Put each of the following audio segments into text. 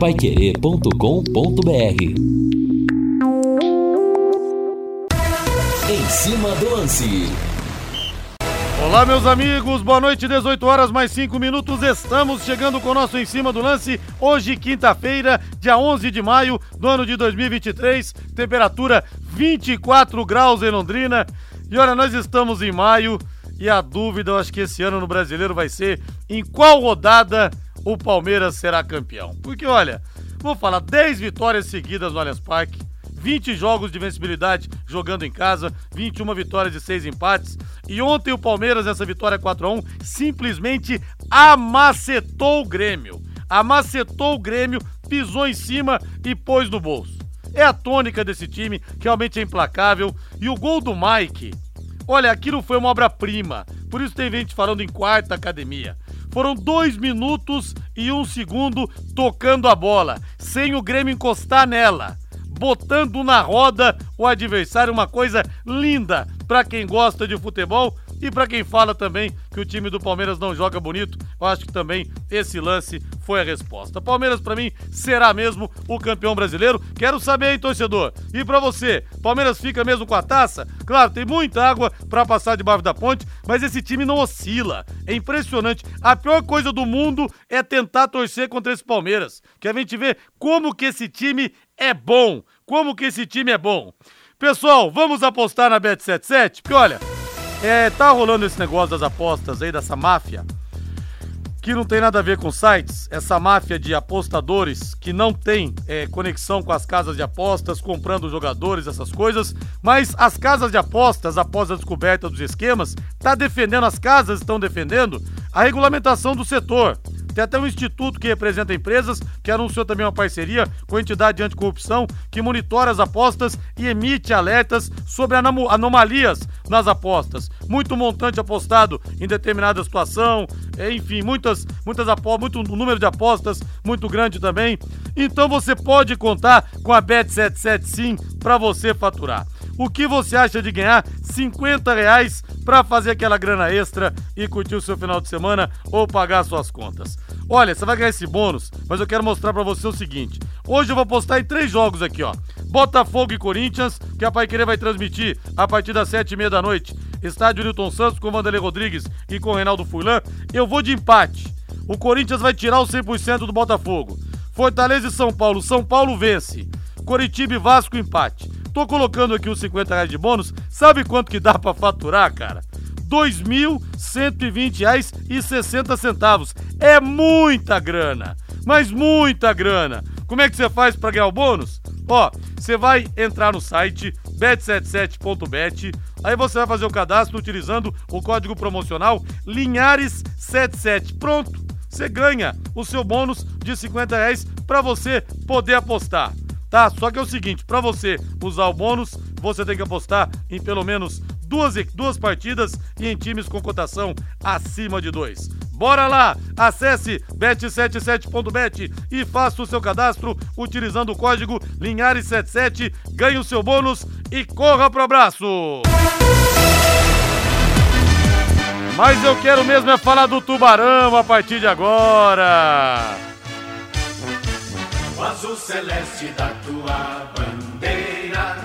paiquerê.com.br Em cima do lance. Olá, meus amigos, boa noite, 18 horas mais 5 minutos. Estamos chegando com o nosso Em Cima do Lance. Hoje, quinta-feira, dia 11 de maio do ano de 2023. Temperatura 24 graus em Londrina. E olha, nós estamos em maio e a dúvida, eu acho que esse ano no brasileiro vai ser em qual rodada o Palmeiras será campeão. Porque olha, vou falar 10 vitórias seguidas no Allianz Parque. 20 jogos de vencibilidade jogando em casa, 21 vitórias e 6 empates. E ontem o Palmeiras, essa vitória 4 a 1 simplesmente amacetou o Grêmio. Amacetou o Grêmio, pisou em cima e pôs no bolso. É a tônica desse time, realmente é implacável. E o gol do Mike, olha, aquilo foi uma obra-prima. Por isso tem gente falando em quarta academia. Foram dois minutos e um segundo tocando a bola, sem o Grêmio encostar nela botando na roda o adversário, uma coisa linda para quem gosta de futebol e para quem fala também que o time do Palmeiras não joga bonito. Eu acho que também esse lance foi a resposta. Palmeiras para mim será mesmo o campeão brasileiro. Quero saber, hein, torcedor? E para você, Palmeiras fica mesmo com a taça? Claro, tem muita água para passar debaixo da ponte, mas esse time não oscila. É impressionante. A pior coisa do mundo é tentar torcer contra esse Palmeiras, que a gente vê como que esse time é bom. Como que esse time é bom. Pessoal, vamos apostar na Bet77? Porque olha, é, tá rolando esse negócio das apostas aí, dessa máfia, que não tem nada a ver com sites, essa máfia de apostadores que não tem é, conexão com as casas de apostas, comprando jogadores, essas coisas, mas as casas de apostas, após a descoberta dos esquemas, tá defendendo, as casas estão defendendo a regulamentação do setor. Tem até um instituto que representa empresas que anunciou também uma parceria com a entidade anticorrupção que monitora as apostas e emite alertas sobre anomalias nas apostas. Muito montante apostado em determinada situação, enfim, muitas, muitas apostas, muito número de apostas muito grande também. Então você pode contar com a Bet77 sim para você faturar. O que você acha de ganhar 50 reais para fazer aquela grana extra e curtir o seu final de semana ou pagar suas contas? Olha, você vai ganhar esse bônus, mas eu quero mostrar para você o seguinte. Hoje eu vou postar em três jogos aqui, ó. Botafogo e Corinthians, que a Pai Querer vai transmitir a partir das sete e meia da noite. Estádio Newton Santos com Vanderlei Rodrigues e com Reinaldo Furlan. Eu vou de empate. O Corinthians vai tirar o 100% do Botafogo. Fortaleza e São Paulo. São Paulo vence. Coritiba e Vasco empate. Tô colocando aqui os 50 reais de bônus. Sabe quanto que dá para faturar, cara? R$ 2.120,60. É muita grana, mas muita grana. Como é que você faz para ganhar o bônus? Ó, você vai entrar no site bet77.bet, aí você vai fazer o cadastro utilizando o código promocional Linhares77. Pronto, você ganha o seu bônus de 50 reais para você poder apostar tá? Só que é o seguinte, para você usar o bônus, você tem que apostar em pelo menos duas, duas partidas e em times com cotação acima de dois. Bora lá! Acesse bet77.bet e faça o seu cadastro utilizando o código Linhares77, ganhe o seu bônus e corra pro abraço! Mas eu quero mesmo é falar do Tubarão a partir de agora! Azul celeste da tua bandeira,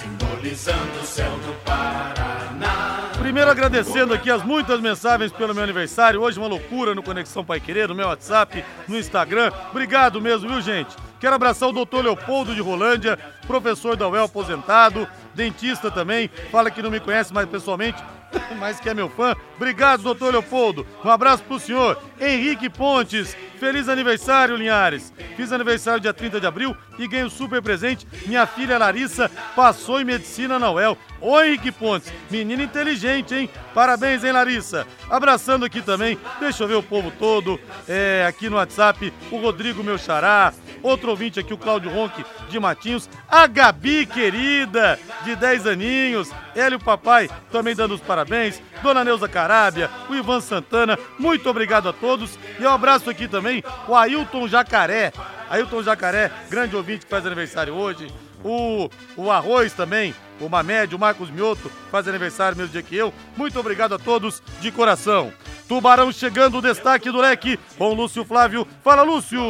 simbolizando o céu do Paraná. Primeiro agradecendo aqui as muitas mensagens pelo meu aniversário. Hoje uma loucura no Conexão Pai Querer, no meu WhatsApp, no Instagram. Obrigado mesmo, viu, gente? Quero abraçar o doutor Leopoldo de Rolândia, professor da UEL aposentado, dentista também. Fala que não me conhece mais pessoalmente, mas que é meu fã. Obrigado, doutor Leopoldo. Um abraço pro senhor. Henrique Pontes, feliz aniversário, Linhares. Fiz aniversário dia 30 de abril e ganho super presente. Minha filha Larissa passou em medicina na UEL. Henrique Pontes, menina inteligente, hein? Parabéns, hein, Larissa? Abraçando aqui também, deixa eu ver o povo todo, é, aqui no WhatsApp, o Rodrigo Meu Xará, outro ouvinte aqui, o Cláudio Ronque de Matinhos, a Gabi, querida, de 10 aninhos, ela e o papai também dando os parabéns, Dona Neuza Carábia, o Ivan Santana, muito obrigado a todos, e um abraço aqui também, o Ailton Jacaré, Ailton Jacaré, grande ouvinte que faz aniversário hoje, o, o Arroz também, o Mamed, o Marcos Mioto, faz aniversário mesmo dia que eu. Muito obrigado a todos de coração. Tubarão chegando, destaque do leque com Lúcio Flávio. Fala, Lúcio!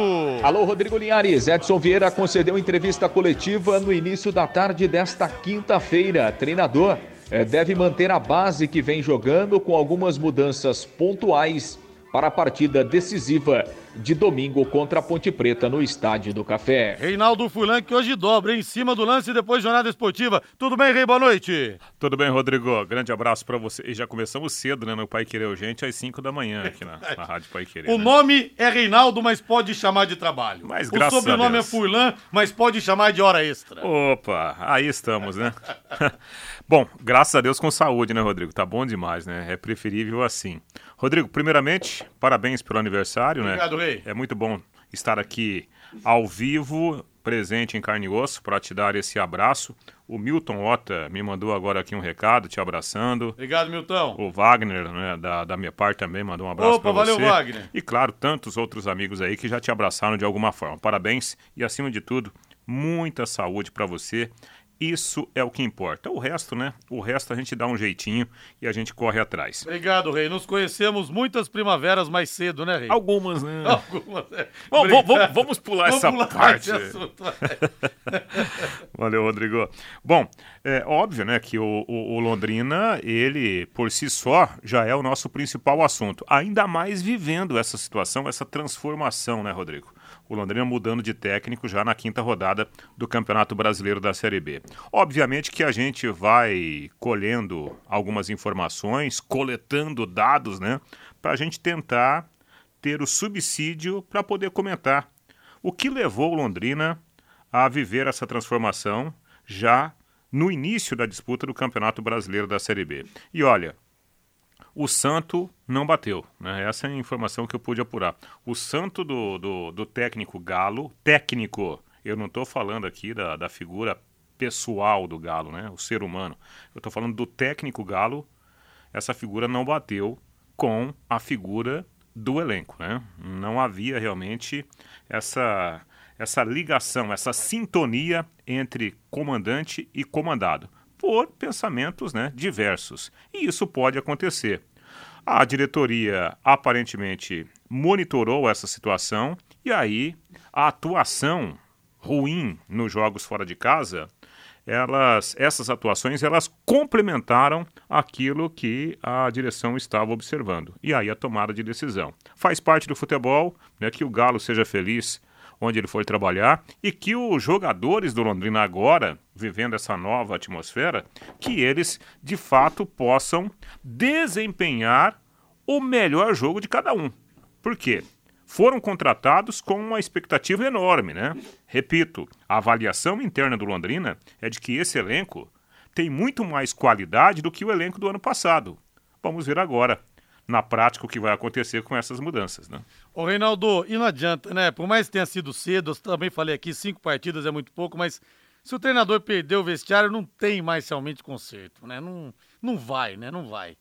Alô, Rodrigo Linhares. Edson Vieira concedeu entrevista coletiva no início da tarde desta quinta-feira. Treinador eh, deve manter a base que vem jogando com algumas mudanças pontuais para a partida decisiva de domingo contra a Ponte Preta no Estádio do Café. Reinaldo Fulan que hoje dobra em cima do lance depois jornada esportiva. Tudo bem, Rei? Boa noite. Tudo bem, Rodrigo. Grande abraço para você. E já começamos cedo, né, no Pai Querer Gente, às 5 da manhã aqui na, na Rádio Pai Querer. O né? nome é Reinaldo, mas pode chamar de trabalho. Mas, o graças a sobrenome é Deus. Furlan, mas pode chamar de hora extra. Opa, aí estamos, né? bom, graças a Deus com saúde, né, Rodrigo? Tá bom demais, né? É preferível assim. Rodrigo, primeiramente, parabéns pelo aniversário, Obrigado, né? Rei. É muito bom estar aqui ao vivo, presente em carne e osso, para te dar esse abraço. O Milton Ota me mandou agora aqui um recado, te abraçando. Obrigado, Milton. O Wagner, né, da, da minha parte também, mandou um abraço Opa, pra valeu, você. Wagner. E claro, tantos outros amigos aí que já te abraçaram de alguma forma. Parabéns e, acima de tudo, muita saúde pra você. Isso é o que importa. O resto, né? O resto a gente dá um jeitinho e a gente corre atrás. Obrigado, Rei. Nos conhecemos muitas primaveras mais cedo, né, Rei? Algumas, né? Algumas, é. Bom, vamos, vamos pular Vamos essa pular parte. assunto. Valeu, Rodrigo. Bom, é óbvio, né, que o, o- o Londrina, ele por si só já é o nosso principal assunto. Ainda mais vivendo essa situação, essa transformação, né, Rodrigo? O Londrina mudando de técnico já na quinta rodada do Campeonato Brasileiro da Série B. Obviamente que a gente vai colhendo algumas informações, coletando dados, né, para a gente tentar ter o subsídio para poder comentar o que levou o Londrina a viver essa transformação já no início da disputa do Campeonato Brasileiro da Série B. E olha, o Santo não bateu. Né? Essa é a informação que eu pude apurar. O Santo do, do, do técnico Galo, técnico, eu não estou falando aqui da, da figura pessoal do Galo, né? o ser humano. Eu estou falando do técnico Galo, essa figura não bateu com a figura do elenco. Né? Não havia realmente essa, essa ligação, essa sintonia entre comandante e comandado, por pensamentos né, diversos. E isso pode acontecer. A diretoria aparentemente monitorou essa situação e aí a atuação ruim nos jogos fora de casa elas, essas atuações elas complementaram aquilo que a direção estava observando. E aí a tomada de decisão. Faz parte do futebol, né, que o Galo seja feliz onde ele for trabalhar e que os jogadores do Londrina agora, vivendo essa nova atmosfera, que eles de fato possam desempenhar o melhor jogo de cada um. Por quê? Foram contratados com uma expectativa enorme, né? Repito, a avaliação interna do Londrina é de que esse elenco tem muito mais qualidade do que o elenco do ano passado. Vamos ver agora, na prática, o que vai acontecer com essas mudanças, né? Ô, Reinaldo, e não adianta, né? Por mais que tenha sido cedo, eu também falei aqui, cinco partidas é muito pouco, mas se o treinador perder o vestiário, não tem mais realmente conserto, né? Não, não vai, né? Não vai.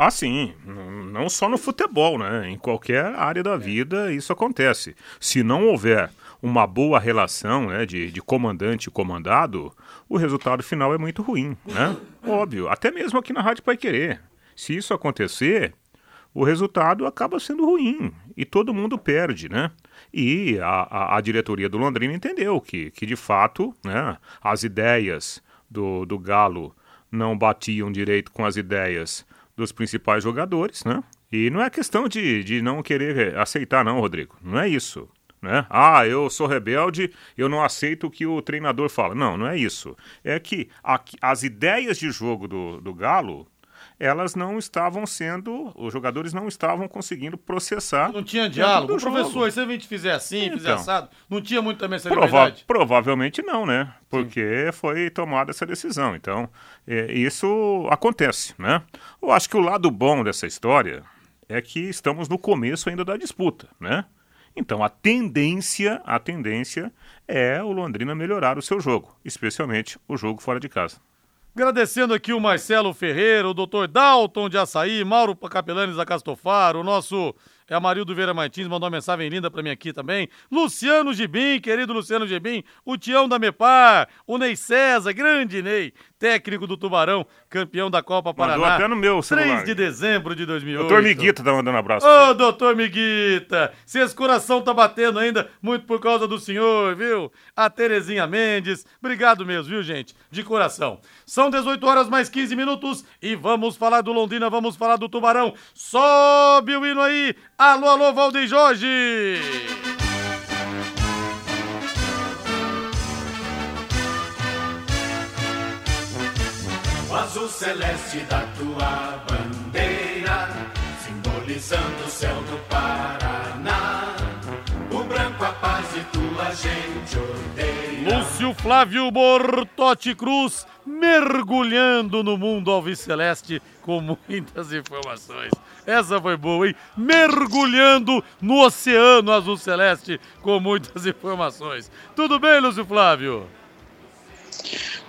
Ah, sim. Não só no futebol, né? Em qualquer área da vida isso acontece. Se não houver uma boa relação né, de, de comandante e comandado, o resultado final é muito ruim, né? Óbvio. Até mesmo aqui na Rádio Pai Querer. Se isso acontecer, o resultado acaba sendo ruim e todo mundo perde, né? E a, a, a diretoria do Londrina entendeu que, que de fato, né, as ideias do, do Galo não batiam direito com as ideias dos principais jogadores, né? E não é questão de, de não querer aceitar, não, Rodrigo. Não é isso. Né? Ah, eu sou rebelde, eu não aceito o que o treinador fala. Não, não é isso. É que a- as ideias de jogo do, do Galo, elas não estavam sendo, os jogadores não estavam conseguindo processar. Não tinha diálogo. jogo. Professor, se a gente fizer assim, fizer Então. assado, não tinha muito também essa Prova- liberdade? provavelmente não, né? Porque foi tomada essa decisão. Então, é, isso acontece, né? Eu acho que o lado bom dessa história é que estamos no começo ainda da disputa, né? Então, a tendência, a tendência é o Londrina melhorar o seu jogo, especialmente o jogo fora de casa. Agradecendo aqui o Marcelo Ferreira, o doutor Dalton de Açaí, Mauro Capelanes da Castofaro, o nosso É a Marildo Vera Martins, mandou uma mensagem linda para mim aqui também. Luciano Gibim, querido Luciano Gibim, o Tião da Mepar, o Ney César, grande Ney, técnico do Tubarão, campeão da Copa Paraná. Mandou até no meu celular. 3 de dezembro de 2008. Doutor Miguita tá mandando abraço. Ô, doutor Miguita, se esse coração tá batendo ainda, muito por causa do senhor, viu? A Terezinha Mendes, obrigado mesmo, viu, gente? De coração. São 18 horas mais 15 minutos e vamos falar do Londrina, vamos falar do Tubarão. Sobe o hino aí! Alô, alô, Valdeir Jorge! O azul celeste da tua bandeira, simbolizando o céu do Paraná. O branco a paz e tua gente. Lúcio Flávio Bortotti Cruz mergulhando no mundo alviceleste com muitas informações. Essa foi boa, hein? Mergulhando no oceano azul celeste com muitas informações. Tudo bem, Lúcio Flávio?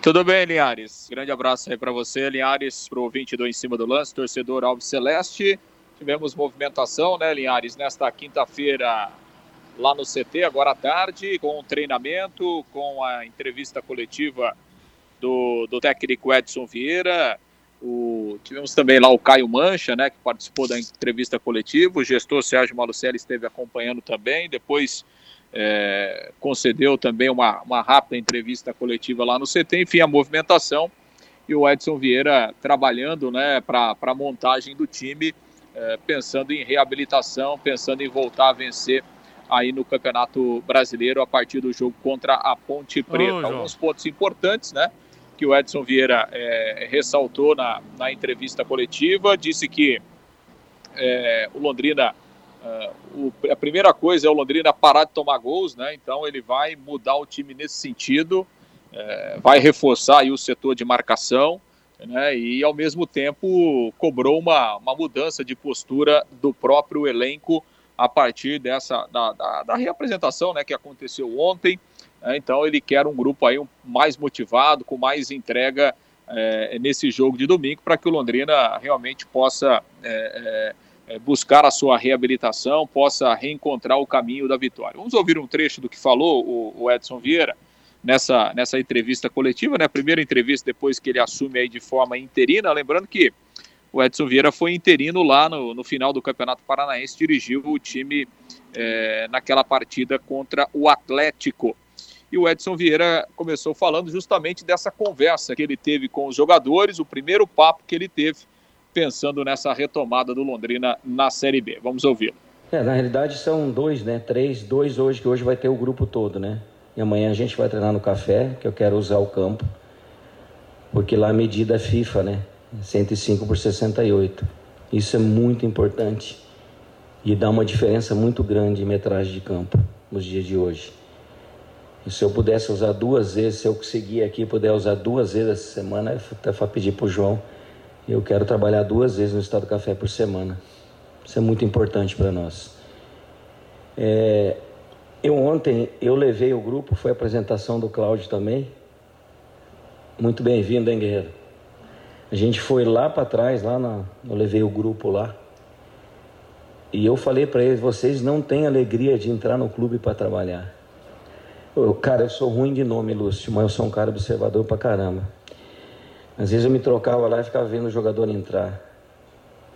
Tudo bem, Linhares. Grande abraço aí para você, Linhares, pro 22 em cima do lance, torcedor Alves Celeste. Tivemos movimentação, né, Linhares, nesta quinta-feira lá no CT, agora à tarde, com o treinamento, com a entrevista coletiva do, do técnico Edson Vieira. O, tivemos também lá o Caio Mancha, né, que participou da entrevista coletiva. O gestor Sérgio Malucelli esteve acompanhando também. Depois é, concedeu também uma, uma rápida entrevista coletiva lá no CT. Enfim, a movimentação e o Edson Vieira trabalhando né, para a montagem do time, é, pensando em reabilitação, pensando em voltar a vencer aí no Campeonato Brasileiro a partir do jogo contra a Ponte Preta. João. Alguns pontos importantes, né? Que o Edson Vieira é, ressaltou na, na entrevista coletiva, disse que é, o Londrina, é, o- a primeira coisa é o Londrina parar de tomar gols, né? Então ele vai mudar o time nesse sentido, é, vai reforçar aí o setor de marcação, né? E ao mesmo tempo cobrou uma, uma mudança de postura do próprio elenco a partir dessa da, da, da reapresentação, né? Que aconteceu ontem. né? Então ele quer um grupo aí mais motivado, com mais entrega é, nesse jogo de domingo, para que o Londrina realmente possa é, é, buscar a sua reabilitação, possa reencontrar o caminho da vitória. Vamos ouvir um trecho do que falou o, o Edson Vieira nessa, nessa entrevista coletiva, né? Primeira entrevista depois que ele assume aí de forma interina, lembrando que o Edson Vieira foi interino lá no, no final do Campeonato Paranaense, dirigiu o time é, naquela partida contra o Atlético. E o Edson Vieira começou falando justamente dessa conversa que ele teve com os jogadores, o primeiro papo que ele teve pensando nessa retomada do Londrina na Série B. Vamos ouvi-lo. É, na realidade são dois, né? Três, dois hoje, que hoje vai ter o grupo todo, né? E amanhã a gente vai treinar no café, que eu quero usar o campo. Porque lá a medida é FIFA, né? 105 por 68. Isso é muito importante. E dá uma diferença muito grande em metragem de campo nos dias de hoje. E se eu pudesse usar duas vezes, se eu conseguir aqui puder usar duas vezes essa semana, até para pedir para o João, eu quero trabalhar duas vezes no Estado do Café por semana. Isso é muito importante para nós. É, eu ontem eu levei o grupo, foi a apresentação do Cláudio também. Muito bem-vindo, hein, Guerreiro? A gente foi lá para trás, lá na, eu levei o grupo lá. E eu falei para eles: vocês não têm alegria de entrar no clube para trabalhar. Eu, cara, eu sou ruim de nome, Lúcio, mas eu sou um cara observador pra caramba. Às vezes eu me trocava lá e ficava vendo o jogador entrar.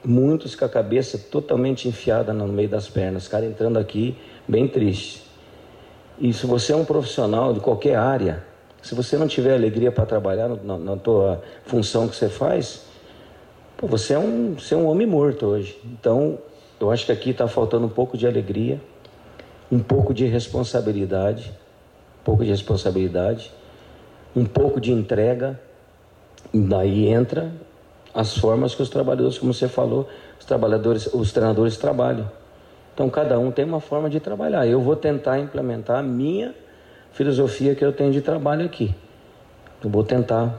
Muitos com a cabeça totalmente enfiada no meio das pernas, os caras entrando aqui bem triste. E se você é um profissional de qualquer área, se você não tiver alegria para trabalhar na, na tua função que você faz, pô, você, é um, você é um homem morto hoje. Então, eu acho que aqui está faltando um pouco de alegria, um pouco de responsabilidade, um pouco de responsabilidade, um pouco de entrega. Daí entra as formas que os trabalhadores, como você falou, os trabalhadores, os treinadores trabalham. Então cada um tem uma forma de trabalhar. Eu vou tentar implementar a minha filosofia que eu tenho de trabalho aqui. Eu vou tentar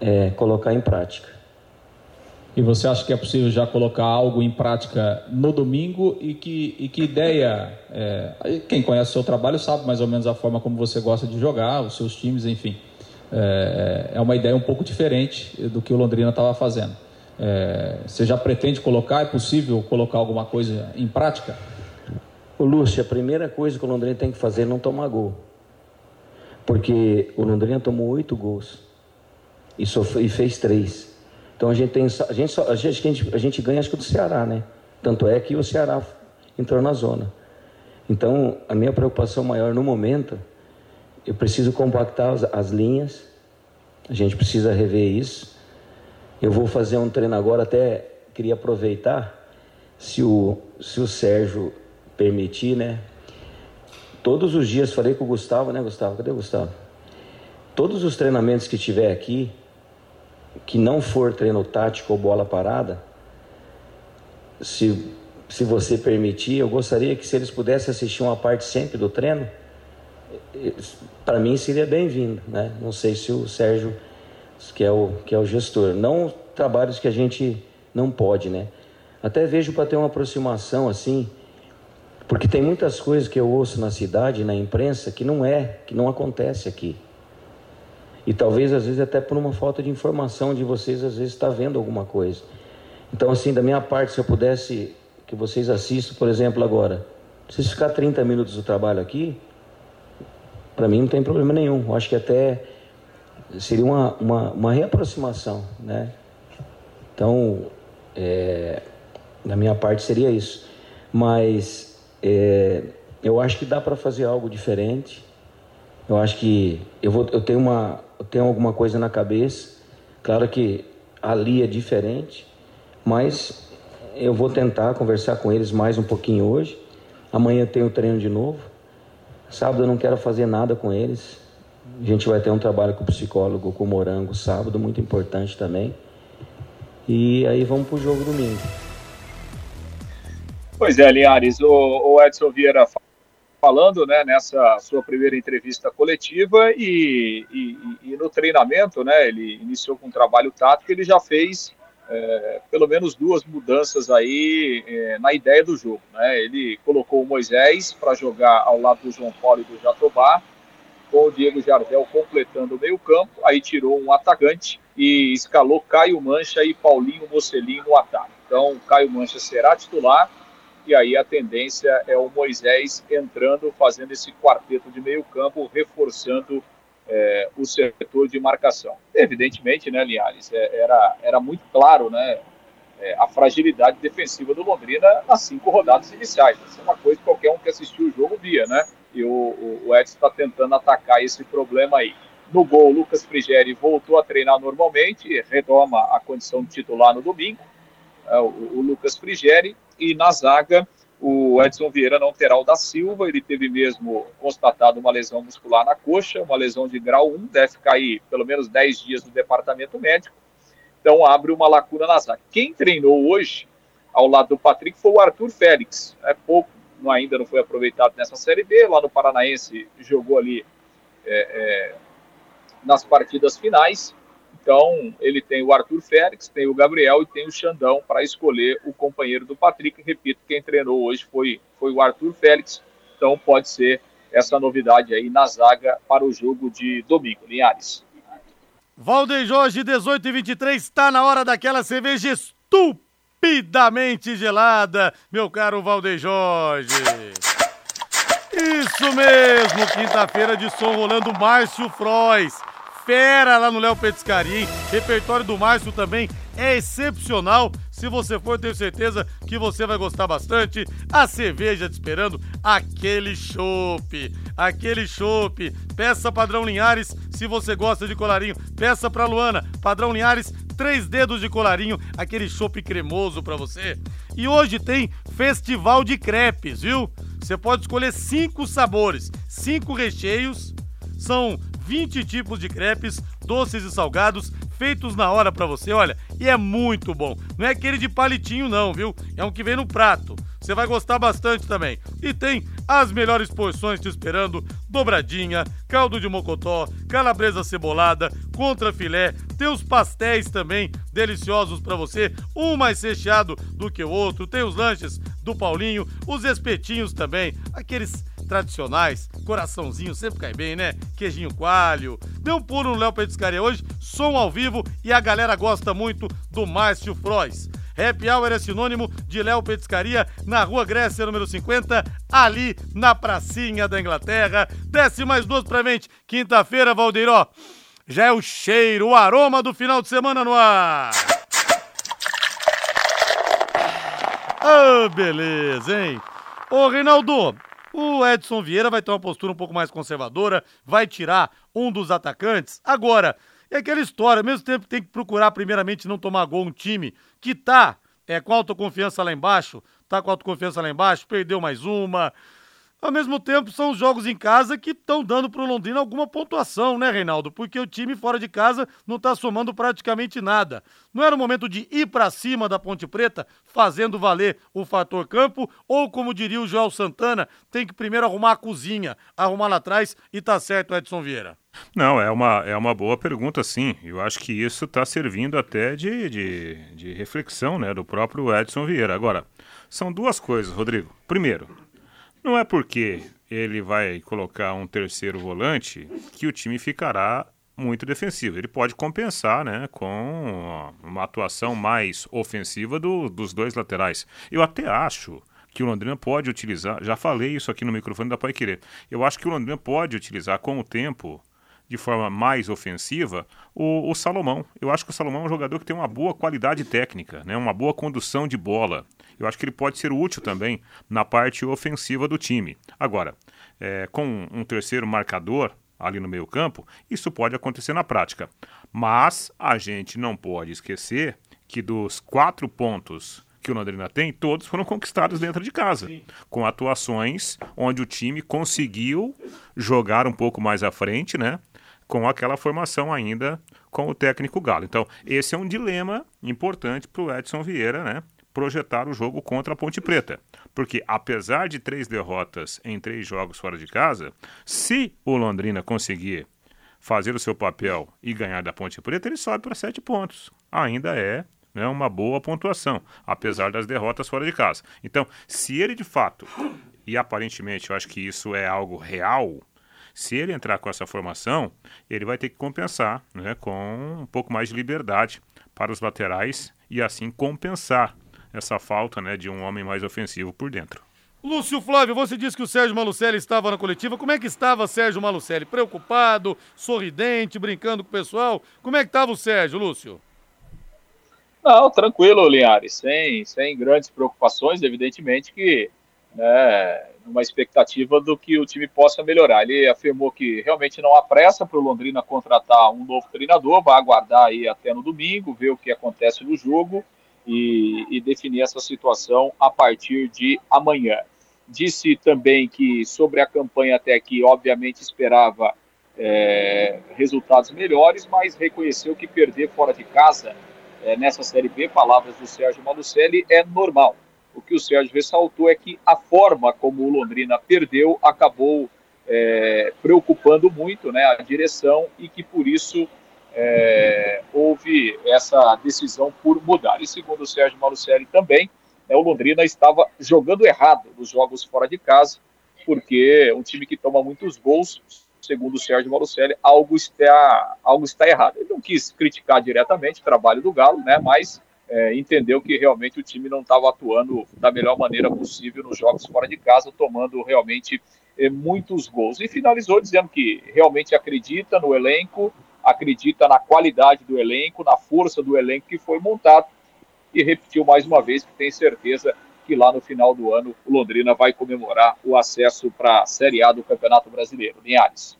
é, colocar em prática. E você acha que é possível já colocar algo em prática no domingo e que, e que ideia? é, quem conhece o seu trabalho sabe mais ou menos a forma como você gosta de jogar, os seus times, enfim. É, é uma ideia um pouco diferente do que o Londrina estava fazendo. É, você já pretende colocar? É possível colocar alguma coisa em prática? O Lúcio, a primeira coisa que o Londrina tem que fazer é não tomar gol. Porque o Londrina tomou oito gols e, sofre, e fez três. Então a gente tem. A gente, a, gente, a gente ganha acho que do Ceará, né? Tanto é que o Ceará entrou na zona. Então a minha preocupação maior no momento, eu preciso compactar as, as linhas, a gente precisa rever isso. Eu vou fazer um treino agora, até queria aproveitar, se o, se o Sérgio permitir, né? Todos os dias, falei com o Gustavo, né, Gustavo? Cadê o Gustavo? Todos os treinamentos que tiver aqui, que não for treino tático ou bola parada, se, se você permitir, eu gostaria que se eles pudessem assistir uma parte sempre do treino, para mim seria bem-vindo, né? Não sei se o Sérgio, que é o, que é o gestor, não trabalhos que a gente não pode, né? Até vejo para ter uma aproximação assim, porque tem muitas coisas que eu ouço na cidade, na imprensa, que não é, que não acontece aqui. E talvez às vezes até por uma falta de informação de vocês às vezes está vendo alguma coisa. Então assim, da minha parte, se eu pudesse que vocês assistam, por exemplo, agora, se ficar 30 minutos do trabalho aqui, para mim não tem problema nenhum. Eu acho que até seria uma, uma, uma reaproximação, né? Então, é, da minha parte seria isso. Mas é, eu acho que dá para fazer algo diferente. Eu acho que eu, vou, eu, tenho uma, eu tenho alguma coisa na cabeça. Claro que ali é diferente, mas eu vou tentar conversar com eles mais um pouquinho hoje. Amanhã tenho treino de novo. Sábado eu não quero fazer nada com eles. A gente vai ter um trabalho com o psicólogo, com o Morango, sábado, muito importante também. E aí vamos pro jogo domingo. Pois é, Linhares, o, o Edson Vieira falando né, nessa sua primeira entrevista coletiva e, e, e, no treinamento, né, ele iniciou com um trabalho tático, ele já fez é, pelo menos duas mudanças aí é, na ideia do jogo. Né? Ele colocou o Moisés para jogar ao lado do João Paulo e do Jatobá, com o Diego Jardel completando o meio campo, aí tirou um atacante e escalou Caio Mancha e Paulinho Mocelin no ataque. Então, Caio Mancha será titular, e aí a tendência é o Moisés entrando, fazendo esse quarteto de meio campo, reforçando é, o setor de marcação. Evidentemente, né, Linhares, é, era, era muito claro, né, é, a fragilidade defensiva do Londrina nas cinco rodadas iniciais. Isso é uma coisa que qualquer um que assistiu o jogo via, né? E o, o, Edson está tentando atacar esse problema aí. No gol, o Lucas Frigeri voltou a treinar normalmente, retoma a condição de titular no domingo. É, o, o Lucas Frigeri e na zaga o Edson Vieira não terá o da Silva, ele teve mesmo constatado uma lesão muscular na coxa, uma lesão de grau 1, deve cair pelo menos 10 dias no departamento médico, então abre uma lacuna na zaga. Quem treinou hoje, ao lado do Patrick, foi o Arthur Félix, é pouco, ainda não foi aproveitado nessa Série B, lá no Paranaense jogou ali é, é, nas partidas finais, então, ele tem o Arthur Félix, tem o Gabriel e tem o Xandão para escolher o companheiro do Patrick. Repito, quem treinou hoje foi, foi o Arthur Félix. Então, pode ser essa novidade aí na zaga para o jogo de domingo. Linhares. Valdeir Jorge, 18 e 23, está na hora daquela cerveja estupidamente gelada, meu caro Valdeir Jorge. Isso mesmo, quinta-feira de som rolando Márcio Frois fera lá no Léo Petiscaria, Repertório do Márcio também é excepcional. Se você for, tenho certeza que você vai gostar bastante. A cerveja te esperando, aquele chopp, aquele chopp. Peça padrão Linhares, se você gosta de colarinho. Peça pra Luana, padrão Linhares, três dedos de colarinho, aquele chopp cremoso para você. E hoje tem festival de crepes, viu? Você pode escolher cinco sabores, cinco recheios. São 20 tipos de crepes, doces e salgados, feitos na hora para você, olha, e é muito bom. Não é aquele de palitinho não, viu? É um que vem no prato. Você vai gostar bastante também. E tem as melhores porções te esperando: dobradinha, caldo de mocotó, calabresa cebolada, contra filé. Tem os pastéis também deliciosos para você, um mais recheado do que o outro. Tem os lanches do Paulinho, os espetinhos também, aqueles tradicionais, coraçãozinho sempre cai bem, né? Queijinho coalho. Dê um pulo no Léo Petiscaria hoje, som ao vivo e a galera gosta muito do Márcio Frois. Happy Hour é sinônimo de Léo Petiscaria, na Rua Grécia, número 50, ali na pracinha da Inglaterra. Desce mais duas pra mente. Quinta-feira, Valdeiró. Já é o cheiro, o aroma do final de semana no ar. Ah, beleza, hein? Ô, Reinaldo, o Edson Vieira vai ter uma postura um pouco mais conservadora, vai tirar um dos atacantes. Agora, é aquela história, ao mesmo tempo tem que procurar primeiramente não tomar gol um time que tá é, com autoconfiança lá embaixo, tá com autoconfiança lá embaixo, perdeu mais uma, ao mesmo tempo, são os jogos em casa que estão dando para o Londrina alguma pontuação, né, Reinaldo? Porque o time fora de casa não está somando praticamente nada. Não era o momento de ir para cima da Ponte Preta, fazendo valer o fator campo, ou como diria o Joel Santana, tem que primeiro arrumar a cozinha, arrumar lá atrás e tá certo, Edson Vieira. Não, é uma, é uma boa pergunta, sim. Eu acho que isso está servindo até de, de, de reflexão né, do próprio Edson Vieira. Agora, são duas coisas, Rodrigo. Primeiro, não é porque ele vai colocar um terceiro volante que o time ficará muito defensivo. Ele pode compensar né, com uma atuação mais ofensiva do, dos dois laterais. Eu até acho que o Londrina pode utilizar, já falei isso aqui no microfone da Pai Querer, eu acho que o Londrina pode utilizar com o tempo de forma mais ofensiva, o, o, Salomão. Eu acho que o Salomão é um jogador que tem uma boa qualidade técnica, né? uma boa condução de bola. Eu acho que ele pode ser útil também na parte ofensiva do time. Agora, é, com um terceiro marcador ali no meio campo, isso pode acontecer na prática. Mas a gente não pode esquecer que dos quatro pontos que o Londrina tem, todos foram conquistados dentro de casa, Sim. com atuações onde o time conseguiu jogar um pouco mais à frente, né? com aquela formação ainda com o técnico Galo. Então, esse é um dilema importante para o Edson Vieira, né? Projetar o jogo contra a Ponte Preta. Porque, apesar de três derrotas em três jogos fora de casa, se o Londrina conseguir fazer o seu papel e ganhar da Ponte Preta, ele sobe para sete pontos. Ainda é né, uma boa pontuação, apesar das derrotas fora de casa. Então, se ele de fato, e aparentemente eu acho que isso é algo real, se ele entrar com essa formação, ele vai ter que compensar né, com um pouco mais de liberdade para os laterais e assim compensar essa falta né, de um homem mais ofensivo por dentro. Lúcio Flávio, você disse que o Sérgio Malucelli estava na coletiva. Como é que estava Sérgio Malucelli? Preocupado, sorridente, brincando com o pessoal? Como é que estava o Sérgio, Lúcio? Não, tranquilo, Linhares, sem, sem grandes preocupações, evidentemente que né, uma expectativa do que o time possa melhorar. Ele afirmou que realmente não há pressa para o Londrina contratar um novo treinador, vai aguardar aí até no domingo, ver o que acontece no jogo e, e definir essa situação a partir de amanhã. Disse também que sobre a campanha até aqui, obviamente esperava é, resultados melhores, mas reconheceu que perder fora de casa é, nessa Série B, palavras do Sérgio Malucelli, é normal o que o Sérgio ressaltou é que a forma como o Londrina perdeu acabou é, preocupando muito né, a direção e que por isso é, houve essa decisão por mudar. E segundo o Sérgio Malucelli também, né, o Londrina estava jogando errado nos jogos fora de casa, porque um time que toma muitos gols, segundo o Sérgio Malucelli, algo está, algo está errado. Ele não quis criticar diretamente o trabalho do Galo, né, mas é, entendeu que realmente o time não estava atuando da melhor maneira possível nos jogos fora de casa, tomando realmente é, muitos gols. E finalizou dizendo que realmente acredita no elenco, acredita na qualidade do elenco, na força do elenco que foi montado e repetiu mais uma vez que tem certeza que lá no final do ano o Londrina vai comemorar o acesso para a Série A do Campeonato Brasileiro. Linhares.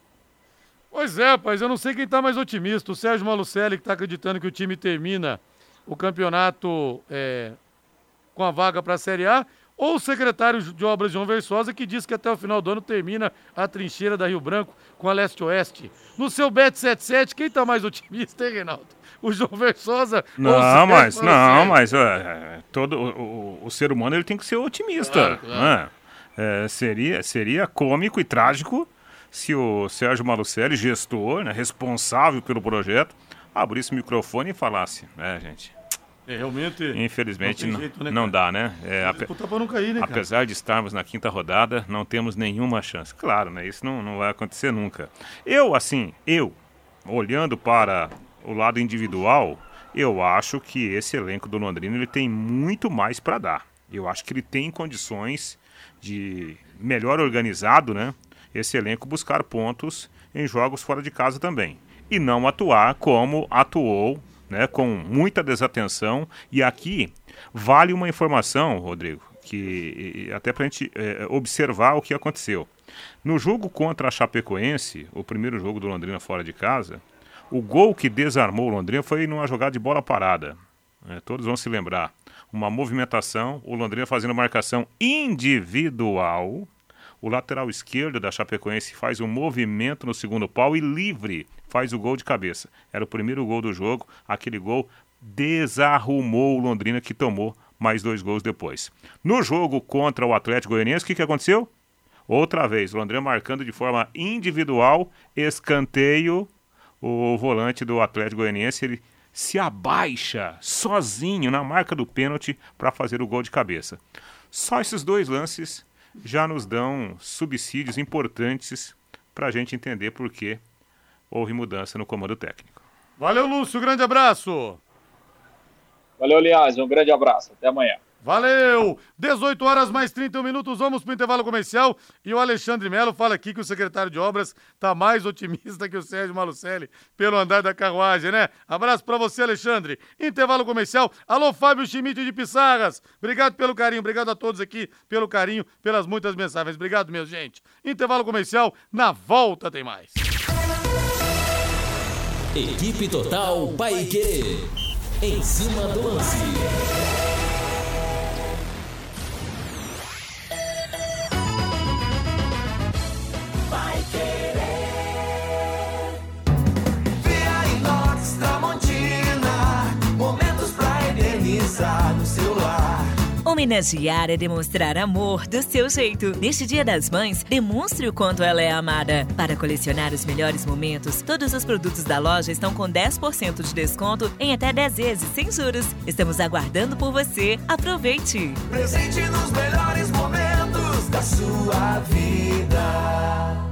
Pois é, rapaz, eu não sei quem está mais otimista, o Sérgio Malucelli que está acreditando que o time termina o campeonato é, com a vaga para a Série A, ou o secretário de obras João Versosa, que diz que até o final do ano termina a trincheira da Rio Branco com a Leste-Oeste. No seu Bet 77, quem está mais otimista, hein, Reinaldo? O João Versosa? Não, mas, não, mas é, todo, o, o, o, ser humano ele tem que ser otimista. Claro, claro. Né? É, seria, seria cômico e trágico se o Sérgio Malucelli, gestor, né, responsável pelo projeto, abrisse o microfone e falasse, né, gente? É, realmente. Infelizmente não jeito, né, não cara? dá, né? É, ape- não cair, né, cara? apesar de estarmos na quinta rodada, não temos nenhuma chance. Claro, né? Isso não, não vai acontecer nunca. Eu, assim, eu, olhando para o lado individual, eu acho que esse elenco do Londrina ele tem muito mais para dar. Eu acho que ele tem condições de melhor organizado, né? Esse elenco buscar pontos em jogos fora de casa também e não atuar como atuou, né? Com muita desatenção. E aqui vale uma informação, Rodrigo, que até para a gente eh, observar o que aconteceu. No jogo contra a Chapecoense, o primeiro jogo do Londrina fora de casa, o gol que desarmou o Londrina foi numa jogada de bola parada. né? todos vão se lembrar. Uma movimentação, o Londrina fazendo marcação individual. O lateral esquerdo da Chapecoense faz um movimento no segundo pau e livre faz o gol de cabeça. Era o primeiro gol do jogo. Aquele gol desarrumou o Londrina que tomou mais dois gols depois. No jogo contra o Atlético Goianiense, o que, que aconteceu? Outra vez, Londrina marcando de forma individual, escanteio, o volante do Atlético Goianiense, ele se abaixa sozinho na marca do pênalti para fazer o gol de cabeça. Só esses dois lances já nos dão subsídios importantes para a gente entender por que houve mudança no comando técnico. Valeu, Lúcio. Grande abraço. Valeu, Linhares. Um grande abraço. Até amanhã. Valeu! 18 horas mais 31 minutos, vamos para o intervalo comercial. E o Alexandre Melo fala aqui que o secretário de obras está mais otimista que o Sérgio Malucelli pelo andar da carruagem, né? Abraço para você, Alexandre. Intervalo comercial. Alô, Fábio Schmidt de Pissarras. Obrigado pelo carinho, obrigado a todos aqui pelo carinho, pelas muitas mensagens. Obrigado, minha gente. Intervalo comercial, na volta tem mais. Equipe Total Paique. Em cima do lance. Homenagear é demonstrar amor do seu jeito. Neste Dia das Mães, demonstre o quanto ela é amada. Para colecionar os melhores momentos, todos os produtos da loja estão com 10% de desconto em até 10 vezes sem juros. Estamos aguardando por você. Aproveite! Presente nos melhores momentos da sua vida.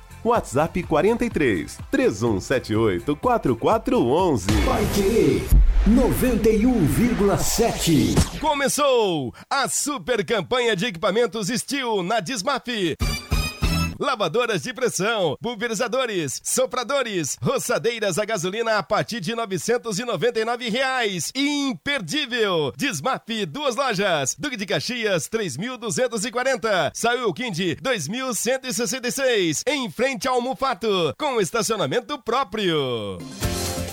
WhatsApp 43 3178 4411. Vai querer 91,7. Começou a super campanha de equipamentos Steel na Dismaf. Lavadoras de pressão, pulverizadores, sopradores, roçadeiras a gasolina a partir de 999 reais. Imperdível! Desmaf, duas lojas. Duque de Caxias, 3.240. Saiu Quindi, 2.166. Em frente ao Mufato, com estacionamento próprio.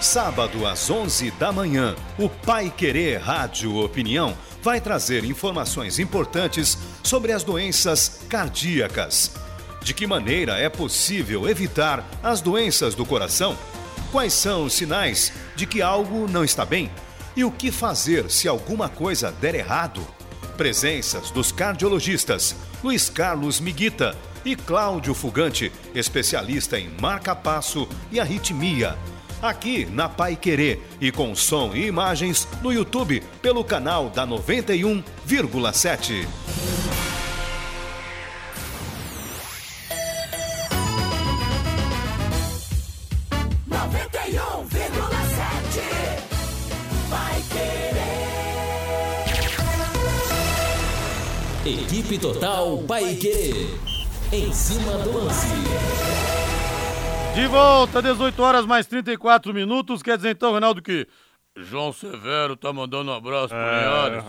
Sábado às 11 da manhã, o Pai Querer Rádio Opinião vai trazer informações importantes sobre as doenças cardíacas. De que maneira é possível evitar as doenças do coração? Quais são os sinais de que algo não está bem? E o que fazer se alguma coisa der errado? Presenças dos cardiologistas Luiz Carlos Miguita e Cláudio Fugante, especialista em marca-passo e arritmia aqui na Pai Querer e com som e imagens no YouTube pelo canal da 91,7. Vai querer. Equipe Total Paique. Em cima do lance. De volta, 18 horas mais 34 minutos. Quer dizer então, Reinaldo, que João Severo tá mandando um abraço pro É. Linhares.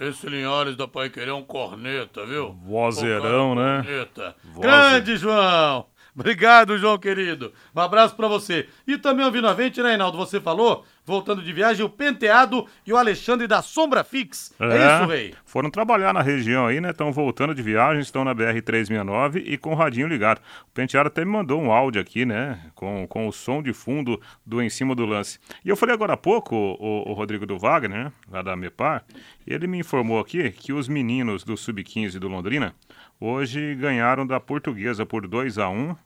Esse Linhares da Pai Querer é um corneta, viu? Vozeirão, né? Corneta. Voze- Grande, João! Obrigado, João querido. Um abraço pra você. E também ouvindo a gente, né, Reinaldo? Você falou, voltando de viagem, o Penteado e o Alexandre da Sombra Fix. É, isso, Rei? Foram trabalhar na região aí, né? Estão voltando de viagem, estão na BR-369 e com o radinho ligado. O Penteado até me mandou um áudio aqui, né? Com, com o som de fundo do Em Cima do Lance. E eu falei agora há pouco, o, o Rodrigo do Wagner, né? Lá da MEPAR, ele me informou aqui que os meninos do Sub-15 do Londrina hoje ganharam da Portuguesa por 2 a 1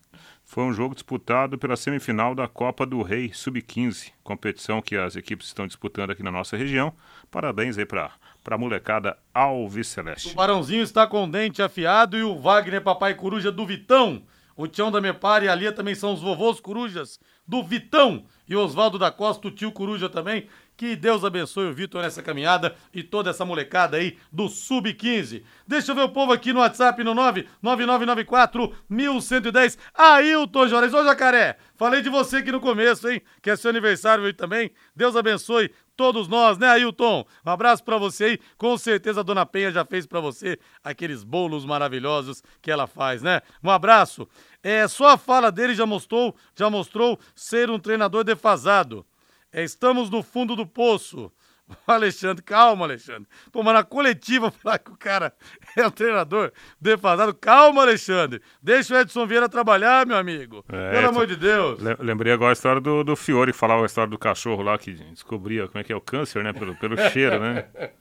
foi um jogo disputado pela semifinal da Copa do Rei Sub-15, competição que as equipes estão disputando aqui na nossa região. Parabéns aí para a molecada Alves Celeste. O Barãozinho está com o dente afiado e o Wagner Papai Coruja do Vitão. O Tião da Mepara e a Lia também são os vovôs corujas do Vitão. E Oswaldo da Costa, o tio Coruja também. Que Deus abençoe o Vitor nessa caminhada e toda essa molecada aí do Sub-15. Deixa eu ver o povo aqui no WhatsApp no 99994 1110. Ailton Juarez, ô Jacaré, falei de você aqui no começo, hein? Que é seu aniversário hoje também. Deus abençoe todos nós, né, Ailton? Um abraço pra você aí. Com certeza a Dona Penha já fez pra você aqueles bolos maravilhosos que ela faz, né? Um abraço. É, só a fala dele já mostrou, já mostrou ser um treinador defasado. Estamos no fundo do poço. Alexandre, calma, Alexandre. Pô, mas na coletiva falar que o cara é um treinador defasado. Calma, Alexandre. Deixa o Edson Vieira trabalhar, meu amigo. É, Pelo amor de Deus. Le- Lembrei agora a história do, do Fiore, que falava a história do cachorro lá, que descobria como é que é o câncer, né? Pelo, pelo cheiro, né?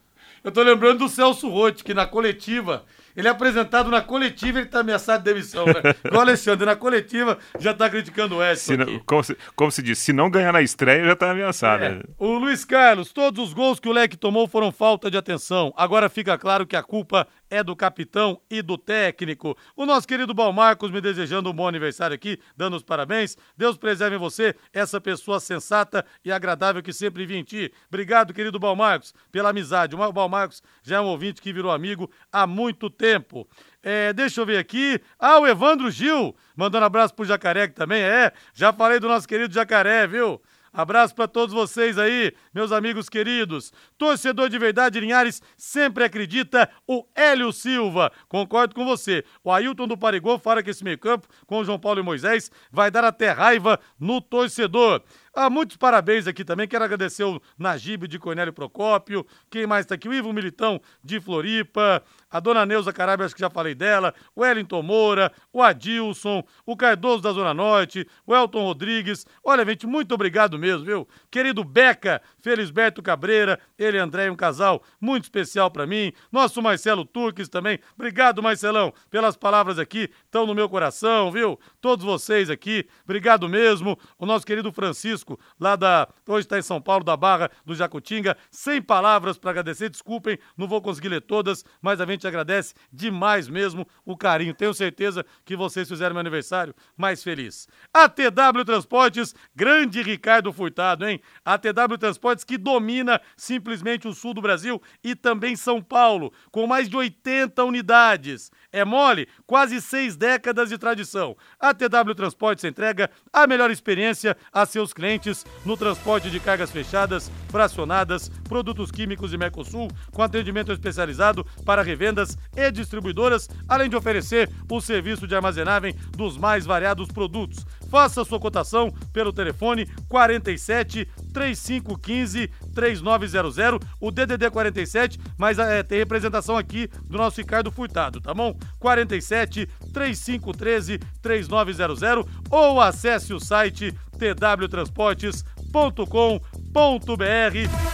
Eu tô lembrando do Celso Rotti, que na coletiva, ele é apresentado na coletiva ele tá ameaçado de demissão, né? O Alexandre, na coletiva já tá criticando o Edson Se não- como, se, como se diz, se não ganhar na estreia, já tá ameaçado. né? O Luiz Carlos, todos os gols que o Leque tomou foram falta de atenção. Agora fica claro que a culpa é do capitão e do técnico. O nosso querido Balmarcos me desejando um bom aniversário aqui, dando os parabéns. Deus preserve você, essa pessoa sensata e agradável que sempre vi em ti. Obrigado, querido Balmarcos, pela amizade. O Balmarcos já é um ouvinte que virou amigo há muito tempo. É, deixa eu ver aqui. Ah, o Evandro Gil, mandando abraço pro Jacaré que também é. Já falei do nosso querido Jacaré, viu? Abraço para todos vocês aí, meus amigos queridos. Torcedor de verdade, Linhares sempre acredita. O Hélio Silva, concordo com você. O Ailton do Parigô fala que esse meio-campo com o João Paulo e Moisés vai dar até raiva no torcedor. Ah, muitos parabéns aqui também. Quero agradecer o Najib de Cornélio Procópio. Quem mais tá aqui? O Ivo Militão de Floripa. A dona Neuza Carabia, acho que já falei dela. O Wellington Moura. O Adilson. O Cardoso da Zona Norte. O Elton Rodrigues. Olha, gente, muito obrigado mesmo, viu? Querido Beca, Felisberto Cabreira. Ele e André, um casal muito especial pra mim. Nosso Marcelo Turques também. Obrigado, Marcelão, pelas palavras aqui. Estão no meu coração, viu? Todos vocês aqui. Obrigado mesmo. O nosso querido Francisco, lá da. Hoje está em São Paulo, da Barra do Jacutinga. Sem palavras para agradecer. Desculpem, não vou conseguir ler todas, mas a gente agradece demais mesmo o carinho. Tenho certeza que vocês fizeram meu aniversário mais feliz. A TW Transportes, grande Ricardo Furtado, hein? A TW Transportes que domina simplesmente o sul do Brasil e também São Paulo, com mais de 80 unidades. É mole? Quase seis décadas de tradição. A TW Transportes entrega a melhor experiência a seus clientes no transporte de cargas fechadas, fracionadas, produtos químicos e Mercosul, com atendimento especializado para revendas e distribuidoras, além de oferecer o serviço de armazenagem dos mais variados produtos. Faça sua cotação pelo telefone 47 3515 3900, o DDD 47, mas é, tem representação aqui do nosso Ricardo Furtado, tá bom? 47 3513 3900 ou acesse o site twtransportes.com.br